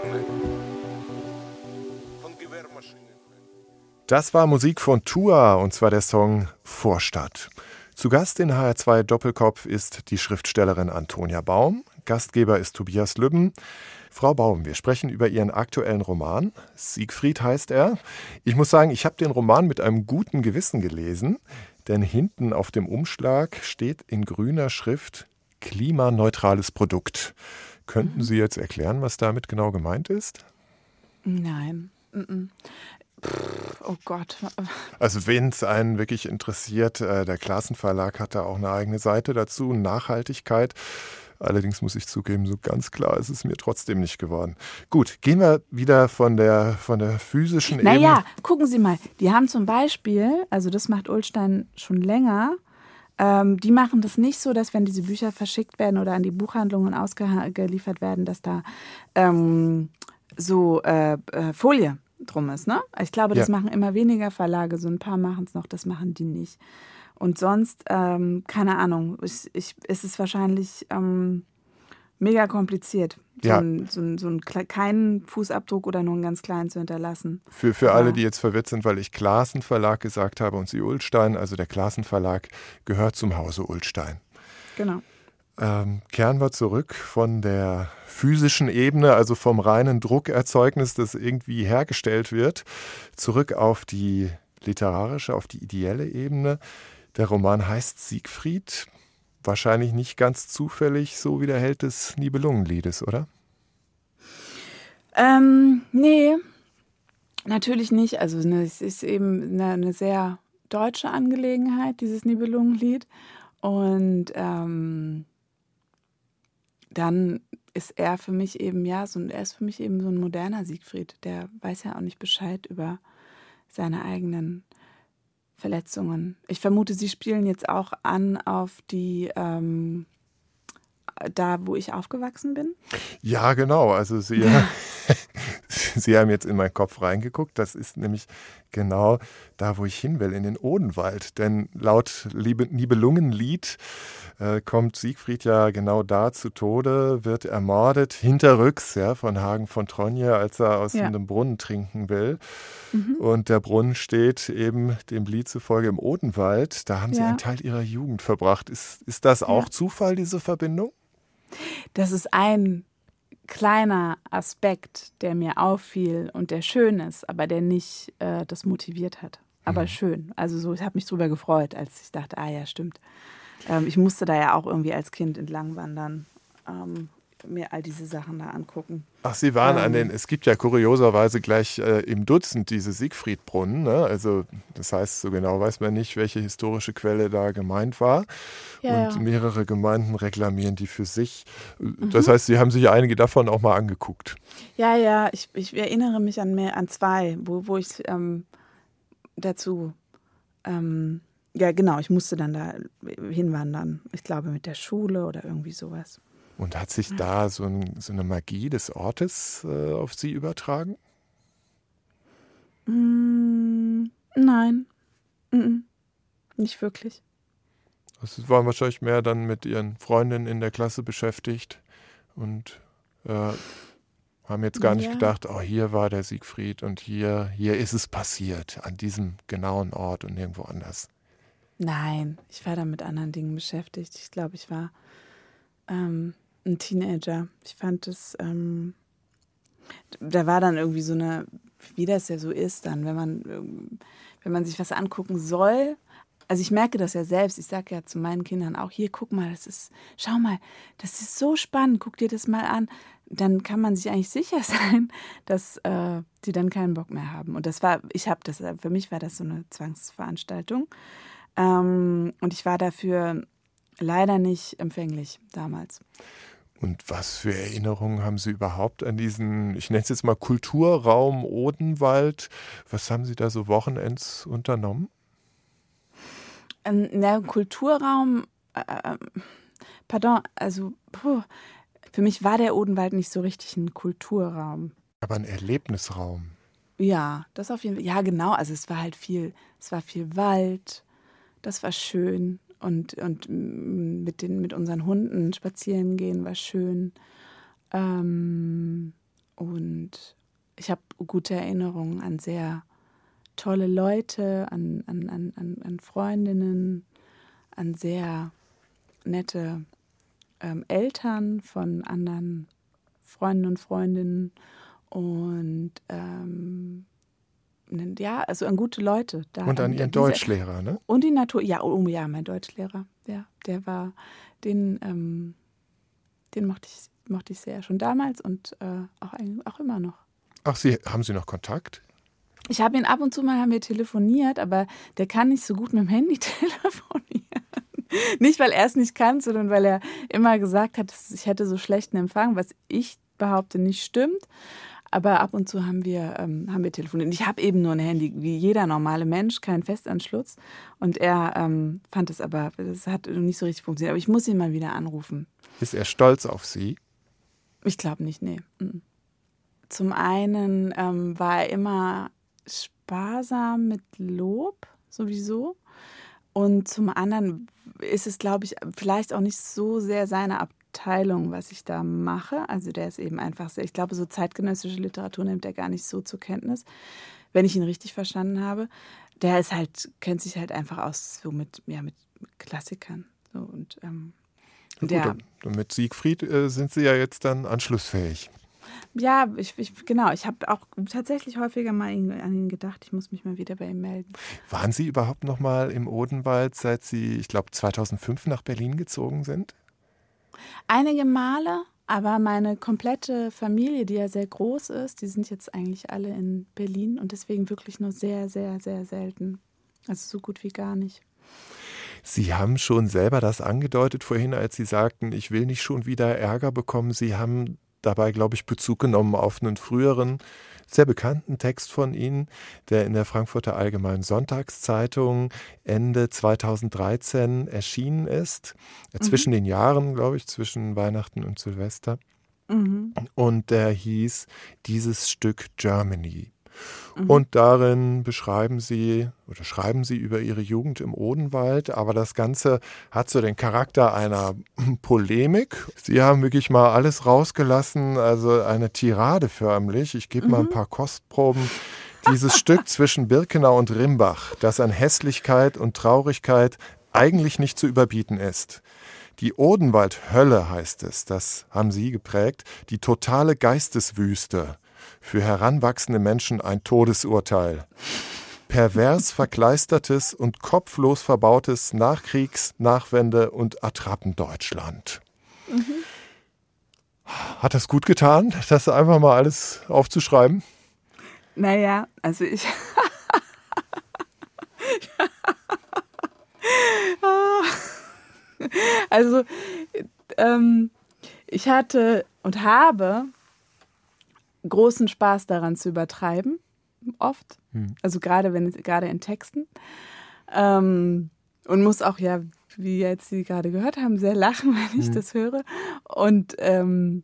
Das war Musik von Tua und zwar der Song Vorstadt. Zu Gast in HR2 Doppelkopf ist die Schriftstellerin Antonia Baum. Gastgeber ist Tobias Lübben. Frau Baum, wir sprechen über Ihren aktuellen Roman. Siegfried heißt er. Ich muss sagen, ich habe den Roman mit einem guten Gewissen gelesen, denn hinten auf dem Umschlag steht in grüner Schrift klimaneutrales Produkt. Könnten. Sie jetzt erklären, was damit genau gemeint ist? Nein. Oh Gott. Also wenn es einen wirklich interessiert, äh, der Klassenverlag hat da auch eine eigene Seite dazu, Nachhaltigkeit. Allerdings muss ich zugeben, so ganz klar ist es mir trotzdem nicht geworden. Gut, gehen wir wieder von der, von der physischen naja, Ebene. Naja, gucken Sie mal. Die haben zum Beispiel, also das macht Ulstein schon länger, ähm, die machen das nicht so, dass wenn diese Bücher verschickt werden oder an die Buchhandlungen ausgeliefert werden, dass da ähm, so äh, äh, Folie drum ist. Ne? Ich glaube, das ja. machen immer weniger Verlage. So ein paar machen es noch, das machen die nicht. Und sonst, ähm, keine Ahnung, ich, ich, es ist wahrscheinlich ähm, mega kompliziert, so, ja. ein, so, ein, so ein, keinen Fußabdruck oder nur einen ganz kleinen zu hinterlassen. Für, für alle, die jetzt verwirrt sind, weil ich Klassen Verlag gesagt habe und sie Ulstein, also der Klassen Verlag gehört zum Hause Ulstein. Genau. Ähm, kehren wir zurück von der physischen Ebene, also vom reinen Druckerzeugnis, das irgendwie hergestellt wird, zurück auf die literarische, auf die ideelle Ebene. Der Roman heißt Siegfried. Wahrscheinlich nicht ganz zufällig, so wie der Held des Nibelungenliedes, oder? Ähm, nee, natürlich nicht. Also ne, es ist eben eine, eine, sehr deutsche Angelegenheit, dieses Nibelungenlied. Und ähm, dann ist er für mich eben, ja, so, er ist für mich eben so ein moderner Siegfried. Der weiß ja auch nicht Bescheid über seine eigenen Verletzungen. Ich vermute, Sie spielen jetzt auch an auf die ähm, da, wo ich aufgewachsen bin? Ja, genau. Also Sie, (laughs) (laughs) Sie haben jetzt in meinen Kopf reingeguckt. Das ist nämlich genau da, wo ich hin will, in den Odenwald. Denn laut Nibelungenlied äh, kommt Siegfried ja genau da zu Tode, wird ermordet, hinterrücks ja, von Hagen von Tronje, als er aus ja. einem Brunnen trinken will. Mhm. Und der Brunnen steht eben dem Lied zufolge im Odenwald. Da haben ja. Sie einen Teil Ihrer Jugend verbracht. Ist, ist das auch. Zufall, diese Verbindung? Das ist ein kleiner Aspekt, der mir auffiel und der schön ist, aber der nicht äh, das motiviert hat. Aber mhm. schön. Also so, ich habe mich drüber gefreut, als ich dachte, ah ja, stimmt. Ähm, ich musste da ja auch irgendwie als Kind entlang wandern. Ähm, mir all diese Sachen da angucken. Ach, Sie waren ähm, an den, es gibt ja kurioserweise gleich äh, im Dutzend diese Siegfriedbrunnen. Ne? Also das heißt, so genau weiß man nicht, welche historische Quelle da gemeint war. Ja, und ja. mehrere Gemeinden reklamieren die für sich. Mhm. Das heißt, Sie haben sich einige davon auch mal angeguckt. Ja, ja, ich, ich erinnere mich an, mehr, an zwei, wo, wo ich ähm, dazu ähm, ja, genau, ich musste dann da hinwandern. Ich glaube mit der Schule oder irgendwie sowas. Und hat sich da so, ein, so eine Magie des Ortes äh, auf Sie übertragen? Mm, nein, mm -mm. nicht wirklich. Also Sie waren wahrscheinlich mehr dann mit Ihren Freundinnen in der Klasse beschäftigt und äh, haben jetzt gar nicht ja. gedacht, oh, hier war der Siegfried und hier, hier ist es passiert, an diesem genauen Ort und nirgendwo anders. Nein, ich war da mit anderen Dingen beschäftigt. Ich glaube, ich war ähm, ein Teenager. Ich fand es, ähm, da war dann irgendwie so eine, wie das ja so ist dann, wenn man, ähm, wenn man sich was angucken soll. Also ich merke das ja selbst. Ich sage ja zu meinen Kindern auch, hier, guck mal, das ist, schau mal, das ist so spannend, guck dir das mal an. Dann kann man sich eigentlich sicher (laughs) sein, dass äh, die dann keinen Bock mehr haben. Und das war, ich habe das, für mich war das so eine Zwangsveranstaltung. Ähm, und ich war dafür leider nicht empfänglich damals. Und was für Erinnerungen haben Sie überhaupt an diesen, ich nenne es jetzt mal Kulturraum Odenwald? Was haben Sie da so Wochenends unternommen? Ähm, na, Kulturraum, äh, ähm, pardon, also puh, für mich war der Odenwald nicht so richtig ein Kulturraum. Aber ein Erlebnisraum. Ja, das auf jeden Fall. Ja, genau. Also es war halt viel, es war viel Wald. Das war schön und, und mit, den, mit unseren Hunden spazieren gehen war schön. Ähm, und ich habe gute Erinnerungen an sehr tolle Leute, an, an, an, an Freundinnen, an sehr nette ähm, Eltern von anderen Freunden und Freundinnen und ähm, ja, also an gute Leute. Da und an Ihren Deutschlehrer, ne? Und die Natur, ja, oh ja, mein Deutschlehrer, ja, der war, den, ähm, den mochte ich mochte ich sehr. Schon damals und äh, auch, auch immer noch. Ach, Sie, haben Sie noch Kontakt? Ich habe ihn ab und zu mal haben wir telefoniert, aber der kann nicht so gut mit dem Handy (laughs) telefonieren. nicht, weil er es nicht kann, sondern weil er immer gesagt hat, ich hätte so schlechten Empfang, was ich behaupte nicht stimmt. Aber ab und zu haben wir, ähm, haben wir telefoniert. Ich habe eben nur ein Handy, wie jeder normale Mensch, keinen Festanschluss. Und er ähm, fand es aber, das hat nicht so richtig funktioniert. Aber ich muss ihn mal wieder anrufen. Ist er stolz auf Sie? Ich glaube nicht, nee. Zum einen ähm, war er immer sparsam mit Lob, sowieso. Und zum anderen ist es, glaube ich, vielleicht auch nicht so sehr seine Abteilung, was ich da mache. Also der ist eben einfach sehr, ich glaube, so zeitgenössische Literatur nimmt er gar nicht so zur Kenntnis, wenn ich ihn richtig verstanden habe. Der ist halt, kennt sich halt einfach aus so mit, ja, mit Klassikern. So, und ähm, Gut, der, und mit Siegfried äh, sind Sie ja jetzt dann anschlussfähig. Ja, ich, ich genau. Ich habe auch tatsächlich häufiger mal an ihn gedacht. Ich muss mich mal wieder bei ihm melden. Waren Sie überhaupt noch mal im Odenwald, seit Sie, ich glaube, 2005 nach Berlin gezogen sind? Einige Male, aber meine komplette Familie, die ja sehr groß ist, die sind jetzt eigentlich alle in Berlin und deswegen wirklich nur sehr, sehr, sehr selten. Also so gut wie gar nicht. Sie haben schon selber das angedeutet vorhin, als Sie sagten, ich will nicht schon wieder Ärger bekommen. Sie haben dabei, glaube ich, Bezug genommen auf einen früheren, sehr bekannten Text von Ihnen, der in der Frankfurter Allgemeinen Sonntagszeitung Ende 2013 erschienen ist. Mhm. Zwischen den Jahren, glaube ich, zwischen Weihnachten und Silvester. Mhm. Und der hieß Dieses Stück Germany. Mhm. Und darin beschreiben sie oder schreiben sie über ihre Jugend im Odenwald, aber das Ganze hat so den Charakter einer (clears throat) Polemik. Sie haben wirklich mal alles rausgelassen, also eine Tirade förmlich. Ich gebe mhm. mal ein mhm. paar Kostproben. Dieses Stück (laughs) zwischen Birkenau und Rimbach, das an Hässlichkeit und Traurigkeit eigentlich nicht zu überbieten ist. Die Odenwald-Hölle heißt es, das haben Sie geprägt, die totale Geisteswüste für heranwachsende Menschen ein Todesurteil. Pervers verkleistertes und kopflos verbautes Nachkriegs-, Nachwende- und Attrappendeutschland. Mhm. Hat das gut getan, das einfach mal alles aufzuschreiben? Naja, also ich. (laughs) also, ähm, ich hatte und habe großen Spaß daran zu übertreiben, oft. Hm. Also gerade wenn gerade in Texten. Ähm, und muss auch ja, wie jetzt Sie gerade gehört haben, sehr lachen, (laughs) wenn ich hm. das höre. Und ähm,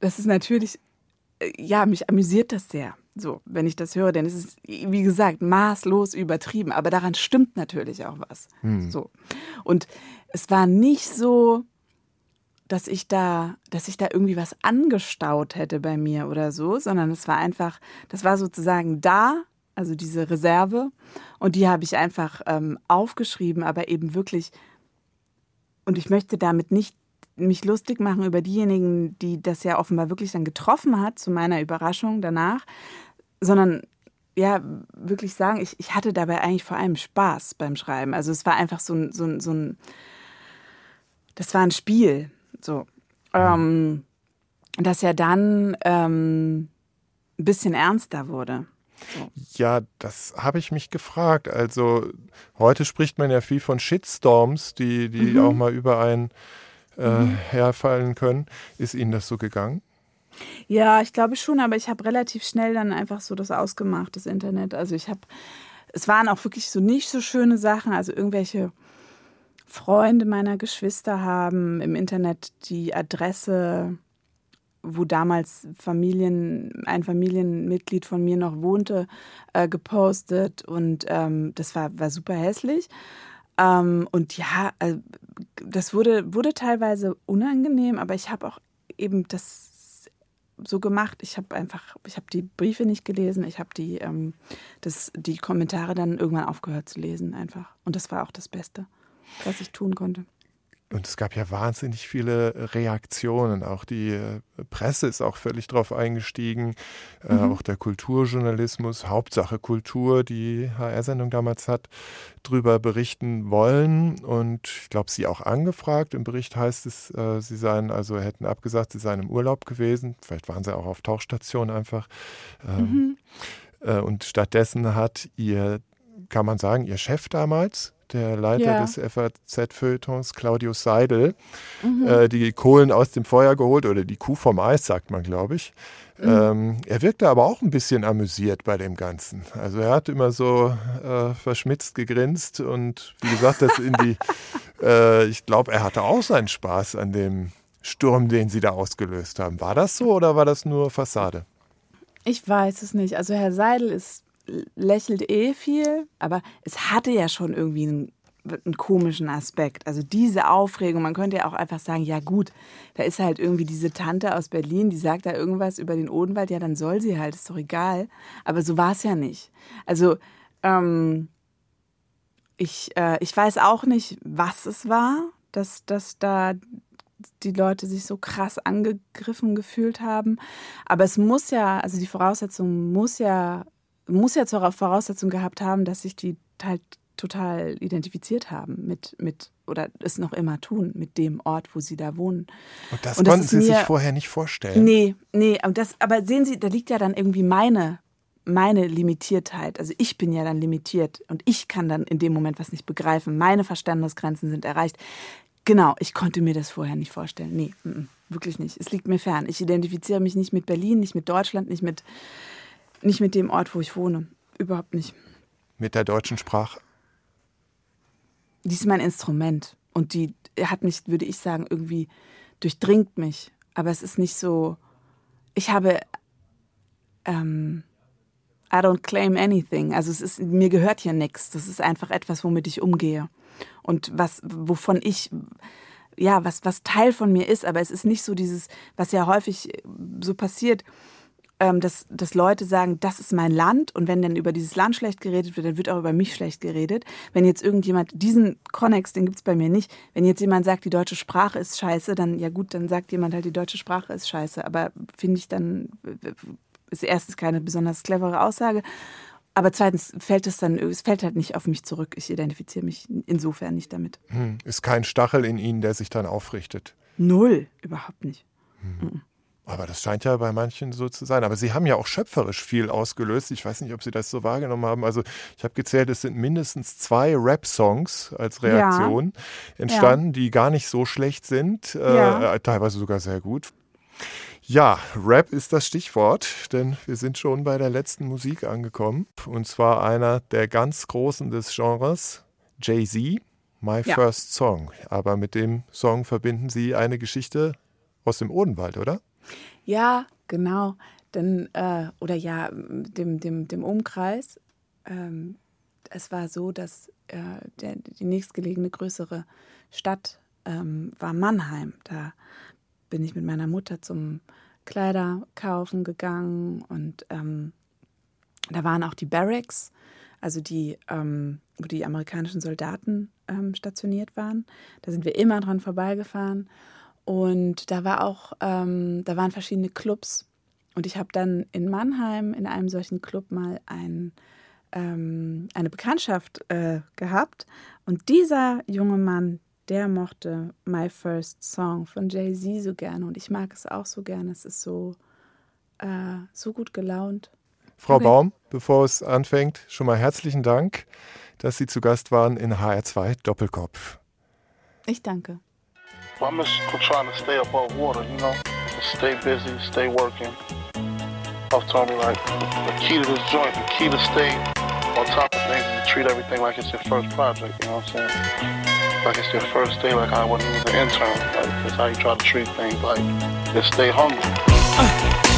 das ist natürlich, äh, ja, mich amüsiert das sehr. So, wenn ich das höre, denn es ist, wie gesagt, maßlos übertrieben, aber daran stimmt natürlich auch was. Hm. So. Und es war nicht so, dass ich da, dass ich da irgendwie was angestaut hätte bei mir oder so, sondern es war einfach, das war sozusagen da, also diese Reserve, und die habe ich einfach ähm, aufgeschrieben, aber eben wirklich, und ich möchte damit nicht mich lustig machen über diejenigen, die das ja offenbar wirklich dann getroffen hat, zu meiner Überraschung danach, sondern ja, wirklich sagen, ich, ich hatte dabei eigentlich vor allem Spaß beim Schreiben. Also es war einfach so ein, so ein, so ein das war ein Spiel. So. Ähm, dass er dann ähm, ein bisschen ernster wurde. So. Ja, das habe ich mich gefragt. Also heute spricht man ja viel von Shitstorms, die, die mhm. auch mal über einen äh, mhm. herfallen können. Ist Ihnen das so gegangen? Ja, ich glaube schon, aber ich habe relativ schnell dann einfach so das ausgemacht, das Internet. Also ich habe, es waren auch wirklich so nicht so schöne Sachen, also irgendwelche Freunde meiner Geschwister haben im Internet die Adresse, wo damals Familien, ein Familienmitglied von mir noch wohnte, äh, gepostet und ähm, das war, war super hässlich. Ähm, und ja, äh, das wurde, wurde teilweise unangenehm, aber ich habe auch eben das so gemacht. Ich habe einfach, ich habe die Briefe nicht gelesen, ich habe die, ähm, die Kommentare dann irgendwann aufgehört zu lesen einfach. Und das war auch das Beste was ich tun konnte. und es gab ja wahnsinnig viele Reaktionen. Auch die äh, Presse ist auch völlig drauf eingestiegen. Äh, mhm. auch der Kulturjournalismus, Hauptsache Kultur, die HR-Sendung damals hat, drüber berichten wollen. Und ich glaube, sie auch angefragt. Im Bericht heißt es, äh, sie seien, also hätten abgesagt, sie seien im Urlaub gewesen. Vielleicht waren sie auch auf Tauchstation einfach. Ähm, mhm. äh, und stattdessen hat ihr, kann man sagen, ihr Chef damals, der Leiter ja. des FAZ-Feuilletons, Claudius Seidel, mhm. äh, die Kohlen aus dem Feuer geholt oder die Kuh vom Eis, sagt man, glaube ich. Mhm. Ähm, er wirkte aber auch ein bisschen amüsiert bei dem Ganzen. Also er hat immer so äh, verschmitzt gegrinst und wie gesagt, das in die, (laughs) äh, ich glaube, er hatte auch seinen Spaß an dem Sturm, den sie da ausgelöst haben. War das so oder war das nur Fassade? Ich weiß es nicht. Also Herr Seidel ist lächelt eh viel, aber es hatte ja schon irgendwie einen, einen, komischen Aspekt. Also diese Aufregung, man könnte ja auch einfach sagen, ja gut, da ist halt irgendwie diese Tante aus Berlin, die sagt da irgendwas über den Odenwald, ja dann soll sie halt, ist doch egal. Aber so war es ja nicht. Also ähm, ich, äh, ich weiß auch nicht, was es war, dass, dass da die Leute sich so krass angegriffen gefühlt haben. Aber es muss ja, also die Voraussetzung muss ja muss ja zur Voraussetzung gehabt haben, dass sich die halt total identifiziert haben mit, mit oder es noch immer tun mit dem Ort, wo sie da wohnen. Und das, und das konnten Sie mir, sich vorher nicht vorstellen. Nee, nee, und das, aber sehen Sie, da liegt ja dann irgendwie meine, meine Limitiertheit. Also ich bin ja dann limitiert und ich kann dann in dem Moment was nicht begreifen. Meine Verstandesgrenzen sind erreicht. Genau, ich konnte mir das vorher nicht vorstellen. Nee, m -m, wirklich nicht. Es liegt mir fern. Ich identifiziere mich nicht mit Berlin, nicht mit Deutschland, nicht mit nicht mit dem Ort, wo ich wohne. Überhaupt nicht. Mit der deutschen Sprache? Die ist mein Instrument. Und die hat mich, würde ich sagen, irgendwie durchdringt mich. Aber es ist nicht so. Ich habe. Ähm, I don't claim anything. Also es ist, mir gehört hier nichts. Das ist einfach etwas, womit ich umgehe. Und was, wovon ich, ja, was, was Teil von mir ist, aber es ist nicht so dieses, was ja häufig so passiert, ähm, dass, dass Leute sagen, das ist mein Land und wenn dann über dieses Land schlecht geredet wird, dann wird auch über mich schlecht geredet. Wenn jetzt irgendjemand, diesen Konnex, den gibt es bei mir nicht, wenn jetzt jemand sagt, die deutsche Sprache ist scheiße, dann ja gut, dann sagt jemand halt, die deutsche Sprache ist scheiße. Aber finde ich dann, ist erstens keine besonders clevere Aussage. Aber zweitens fällt es dann, es fällt halt nicht auf mich zurück. Ich identifiziere mich insofern nicht damit. Hm. Ist kein Stachel in Ihnen, der sich dann aufrichtet? Null, überhaupt nicht. Hm. Aber das scheint ja bei manchen so zu sein. Aber Sie haben ja auch schöpferisch viel ausgelöst. Ich weiß nicht, ob Sie das so wahrgenommen haben. Also ich habe gezählt, es sind mindestens zwei Rap-Songs als Reaktion ja. entstanden, ja. die gar nicht so schlecht sind, äh, ja. äh, teilweise sogar sehr gut. Ja, Rap ist das Stichwort, denn wir sind schon bei der letzten Musik angekommen. Und zwar einer der ganz Großen des Genres, Jay-Z, My First Song. Aber mit dem Song verbinden Sie eine Geschichte aus dem Odenwald, oder? Ja, genau. Denn, äh, oder ja, dem, dem, dem Umkreis. Ähm, es war so, dass äh, der, die nächstgelegene größere Stadt ähm, war Mannheim. Da bin ich mit meiner Mutter zum Kleider kaufen gegangen und ähm, da waren auch die Barracks, also die, ähm, wo die amerikanischen Soldaten ähm, stationiert waren. Da sind wir immer dran vorbeigefahren. Und da war auch, ähm, da waren verschiedene Clubs. Und ich habe dann in Mannheim in einem solchen Club mal ein, ähm, eine Bekanntschaft äh, gehabt. Und dieser junge Mann, der mochte My First Song von Jay-Z so gerne. Und ich mag es auch so gerne. Es ist so, äh, so gut gelaunt. Frau okay. Baum, bevor es anfängt, schon mal herzlichen Dank, dass Sie zu Gast waren in HR2 Doppelkopf. Ich danke. I'm just trying to stay above water, you know, stay busy, stay working. I've told me like the key to this joint, the key to stay on top of things is to treat everything like it's your first project, you know what I'm saying? Like it's your first day, like I when you was an intern. Like that's how you try to treat things, like just stay hungry.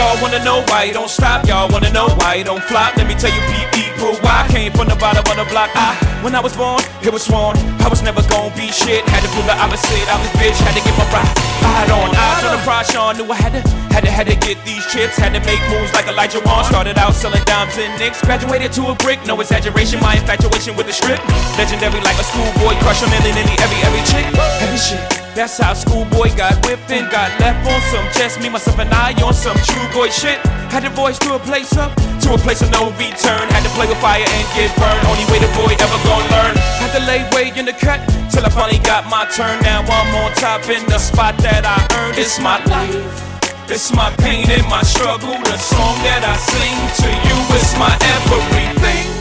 Y'all wanna know why you don't stop. Y'all wanna know why you don't flop. Let me tell you, people, why I came from the bottom of the block. I, when I was born, it was sworn I was never gonna be shit. Had to prove the opposite. I was bitch. Had to get my. I had on eyes on the prize. Sean knew I had to, had to, had to get these chips. Had to make moves like Elijah Wan. Started out selling dimes and nicks. Graduated to a brick. No exaggeration. My infatuation with the strip. Legendary like a schoolboy crush on any, any, every, every chick. Heavy shit. That's how schoolboy got whipped and got left on some just me, myself, and I on some true boy shit. Had to voice to a place up, to a place of no return. Had to play with fire and get burned. Only way the boy ever gonna learn. Had to lay way in the cut till I finally got my turn. Now I'm on top in the spot that I earned. It's my life. It's my pain and my struggle. The song that I sing to you is my everything.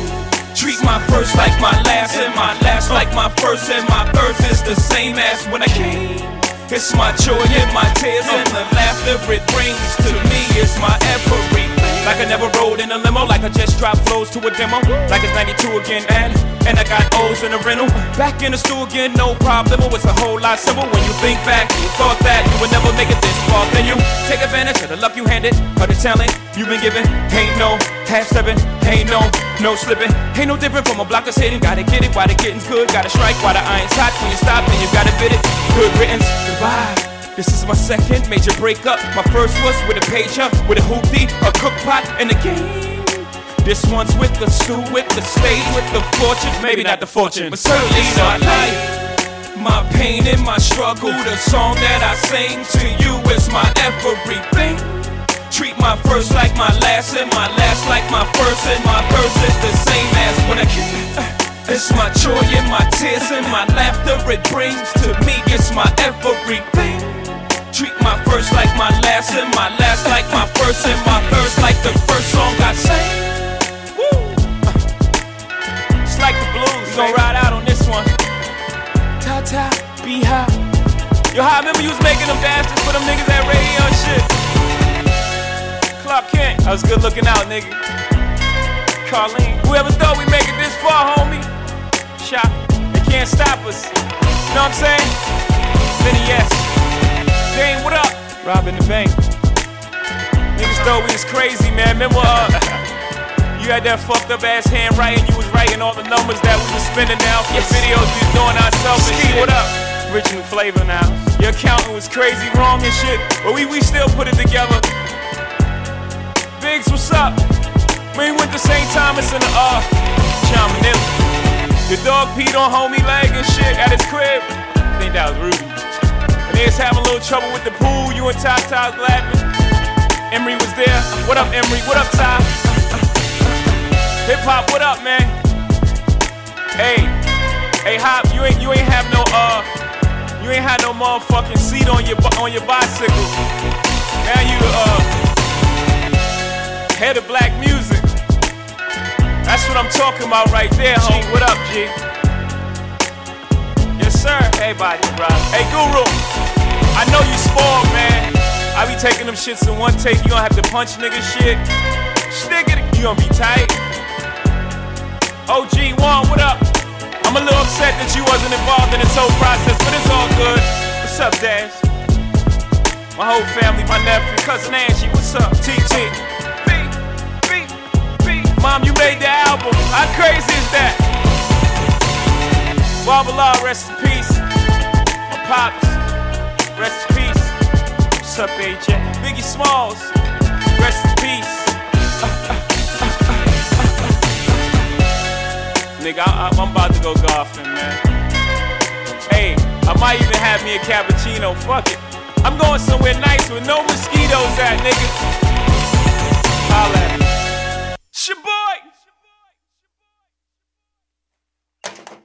Treat my first like my last, and my last like my first, and my birth is the same as when I came. It's my joy and my tears and the laughter it brings to me. It's my everything. Like I never rode in a limo, like I just dropped flows to a demo. Like it's 92 again, and and I got O's in the rental. Back in the stool again, no problem. It's a whole lot simple when you think back. You thought that you would never make it this far, then you take advantage of the luck you handed, of the talent you've been given. Ain't no half stepping, ain't no no slipping. Ain't no different from a block that's hitting. Gotta get it while the getting's good. Gotta strike while the iron's hot. When you stop, then you gotta bid it. Good riddance, goodbye. This is my second major breakup. My first was with a pager, with a hoopty, a cook pot, and a game. This one's with the stew, with the stage, with the fortune. Maybe not the fortune, but certainly not life. My pain and my struggle. The song that I sing to you is my everything. Treat my first like my last, and my last like my first, and my first is the same as when I came. Uh, it's my joy and my tears and my laughter it brings to me. It's my everything. Treat my first like my last, and my last like my first, and my first like the first song I sang. Woo! It's like the blues. We gon' ride out on this one. Ta ta, be high. Yo, I remember you was making them dances for them niggas at radio shit. Clark Kent, I was good looking out, nigga. Carlene, whoever thought we make it this far, homie? Shot, they can't stop us. You know what I'm saying? Vinny yes. Dane, what up? Robbing the bank. Niggas thought we was crazy, man. Remember, uh, (laughs) you had that fucked up ass handwriting. You was writing all the numbers that we was spending now for the videos we was doing ourselves shit. what up? Original flavor now. Your accountant was crazy wrong and shit, but we, we still put it together. Biggs, what's up? We went to St. Thomas in the uh, Manila. Your dog peed on homie leg and shit at his crib. I think that was Rudy. And they was having a little trouble with the pool. You and Ty Ty was laughing. Emery was there. What up, Emery? What up, Ty? Hip hop, what up, man? Hey, hey, Hop, you ain't you ain't have no uh, you ain't had no motherfucking seat on your on your bicycle. Now you uh, head of black music. That's what I'm talking about right there, homie. Oh. What up, G? Yes, sir. Hey, body, bro. Hey, Guru. I know you spoiled, man. I be taking them shits in one take. You gonna have to punch nigga shit. It. You gonna be tight. OG one, what up? I'm a little upset that you wasn't involved in this whole process, but it's all good. What's up, Dash? My whole family, my nephew, cousin Angie, what's up? TT. Mom, you made the album. How crazy is that? Barbala, rest in peace. My pops, rest in peace. What's up, AJ? Biggie Smalls, rest in peace. (laughs) Nigga, I, I'm about to go golfing, man. Hey, I might even have me a cappuccino. Fuck it. I'm going somewhere nice with no mosquitoes at, nigga. Holla at me. Shaboy!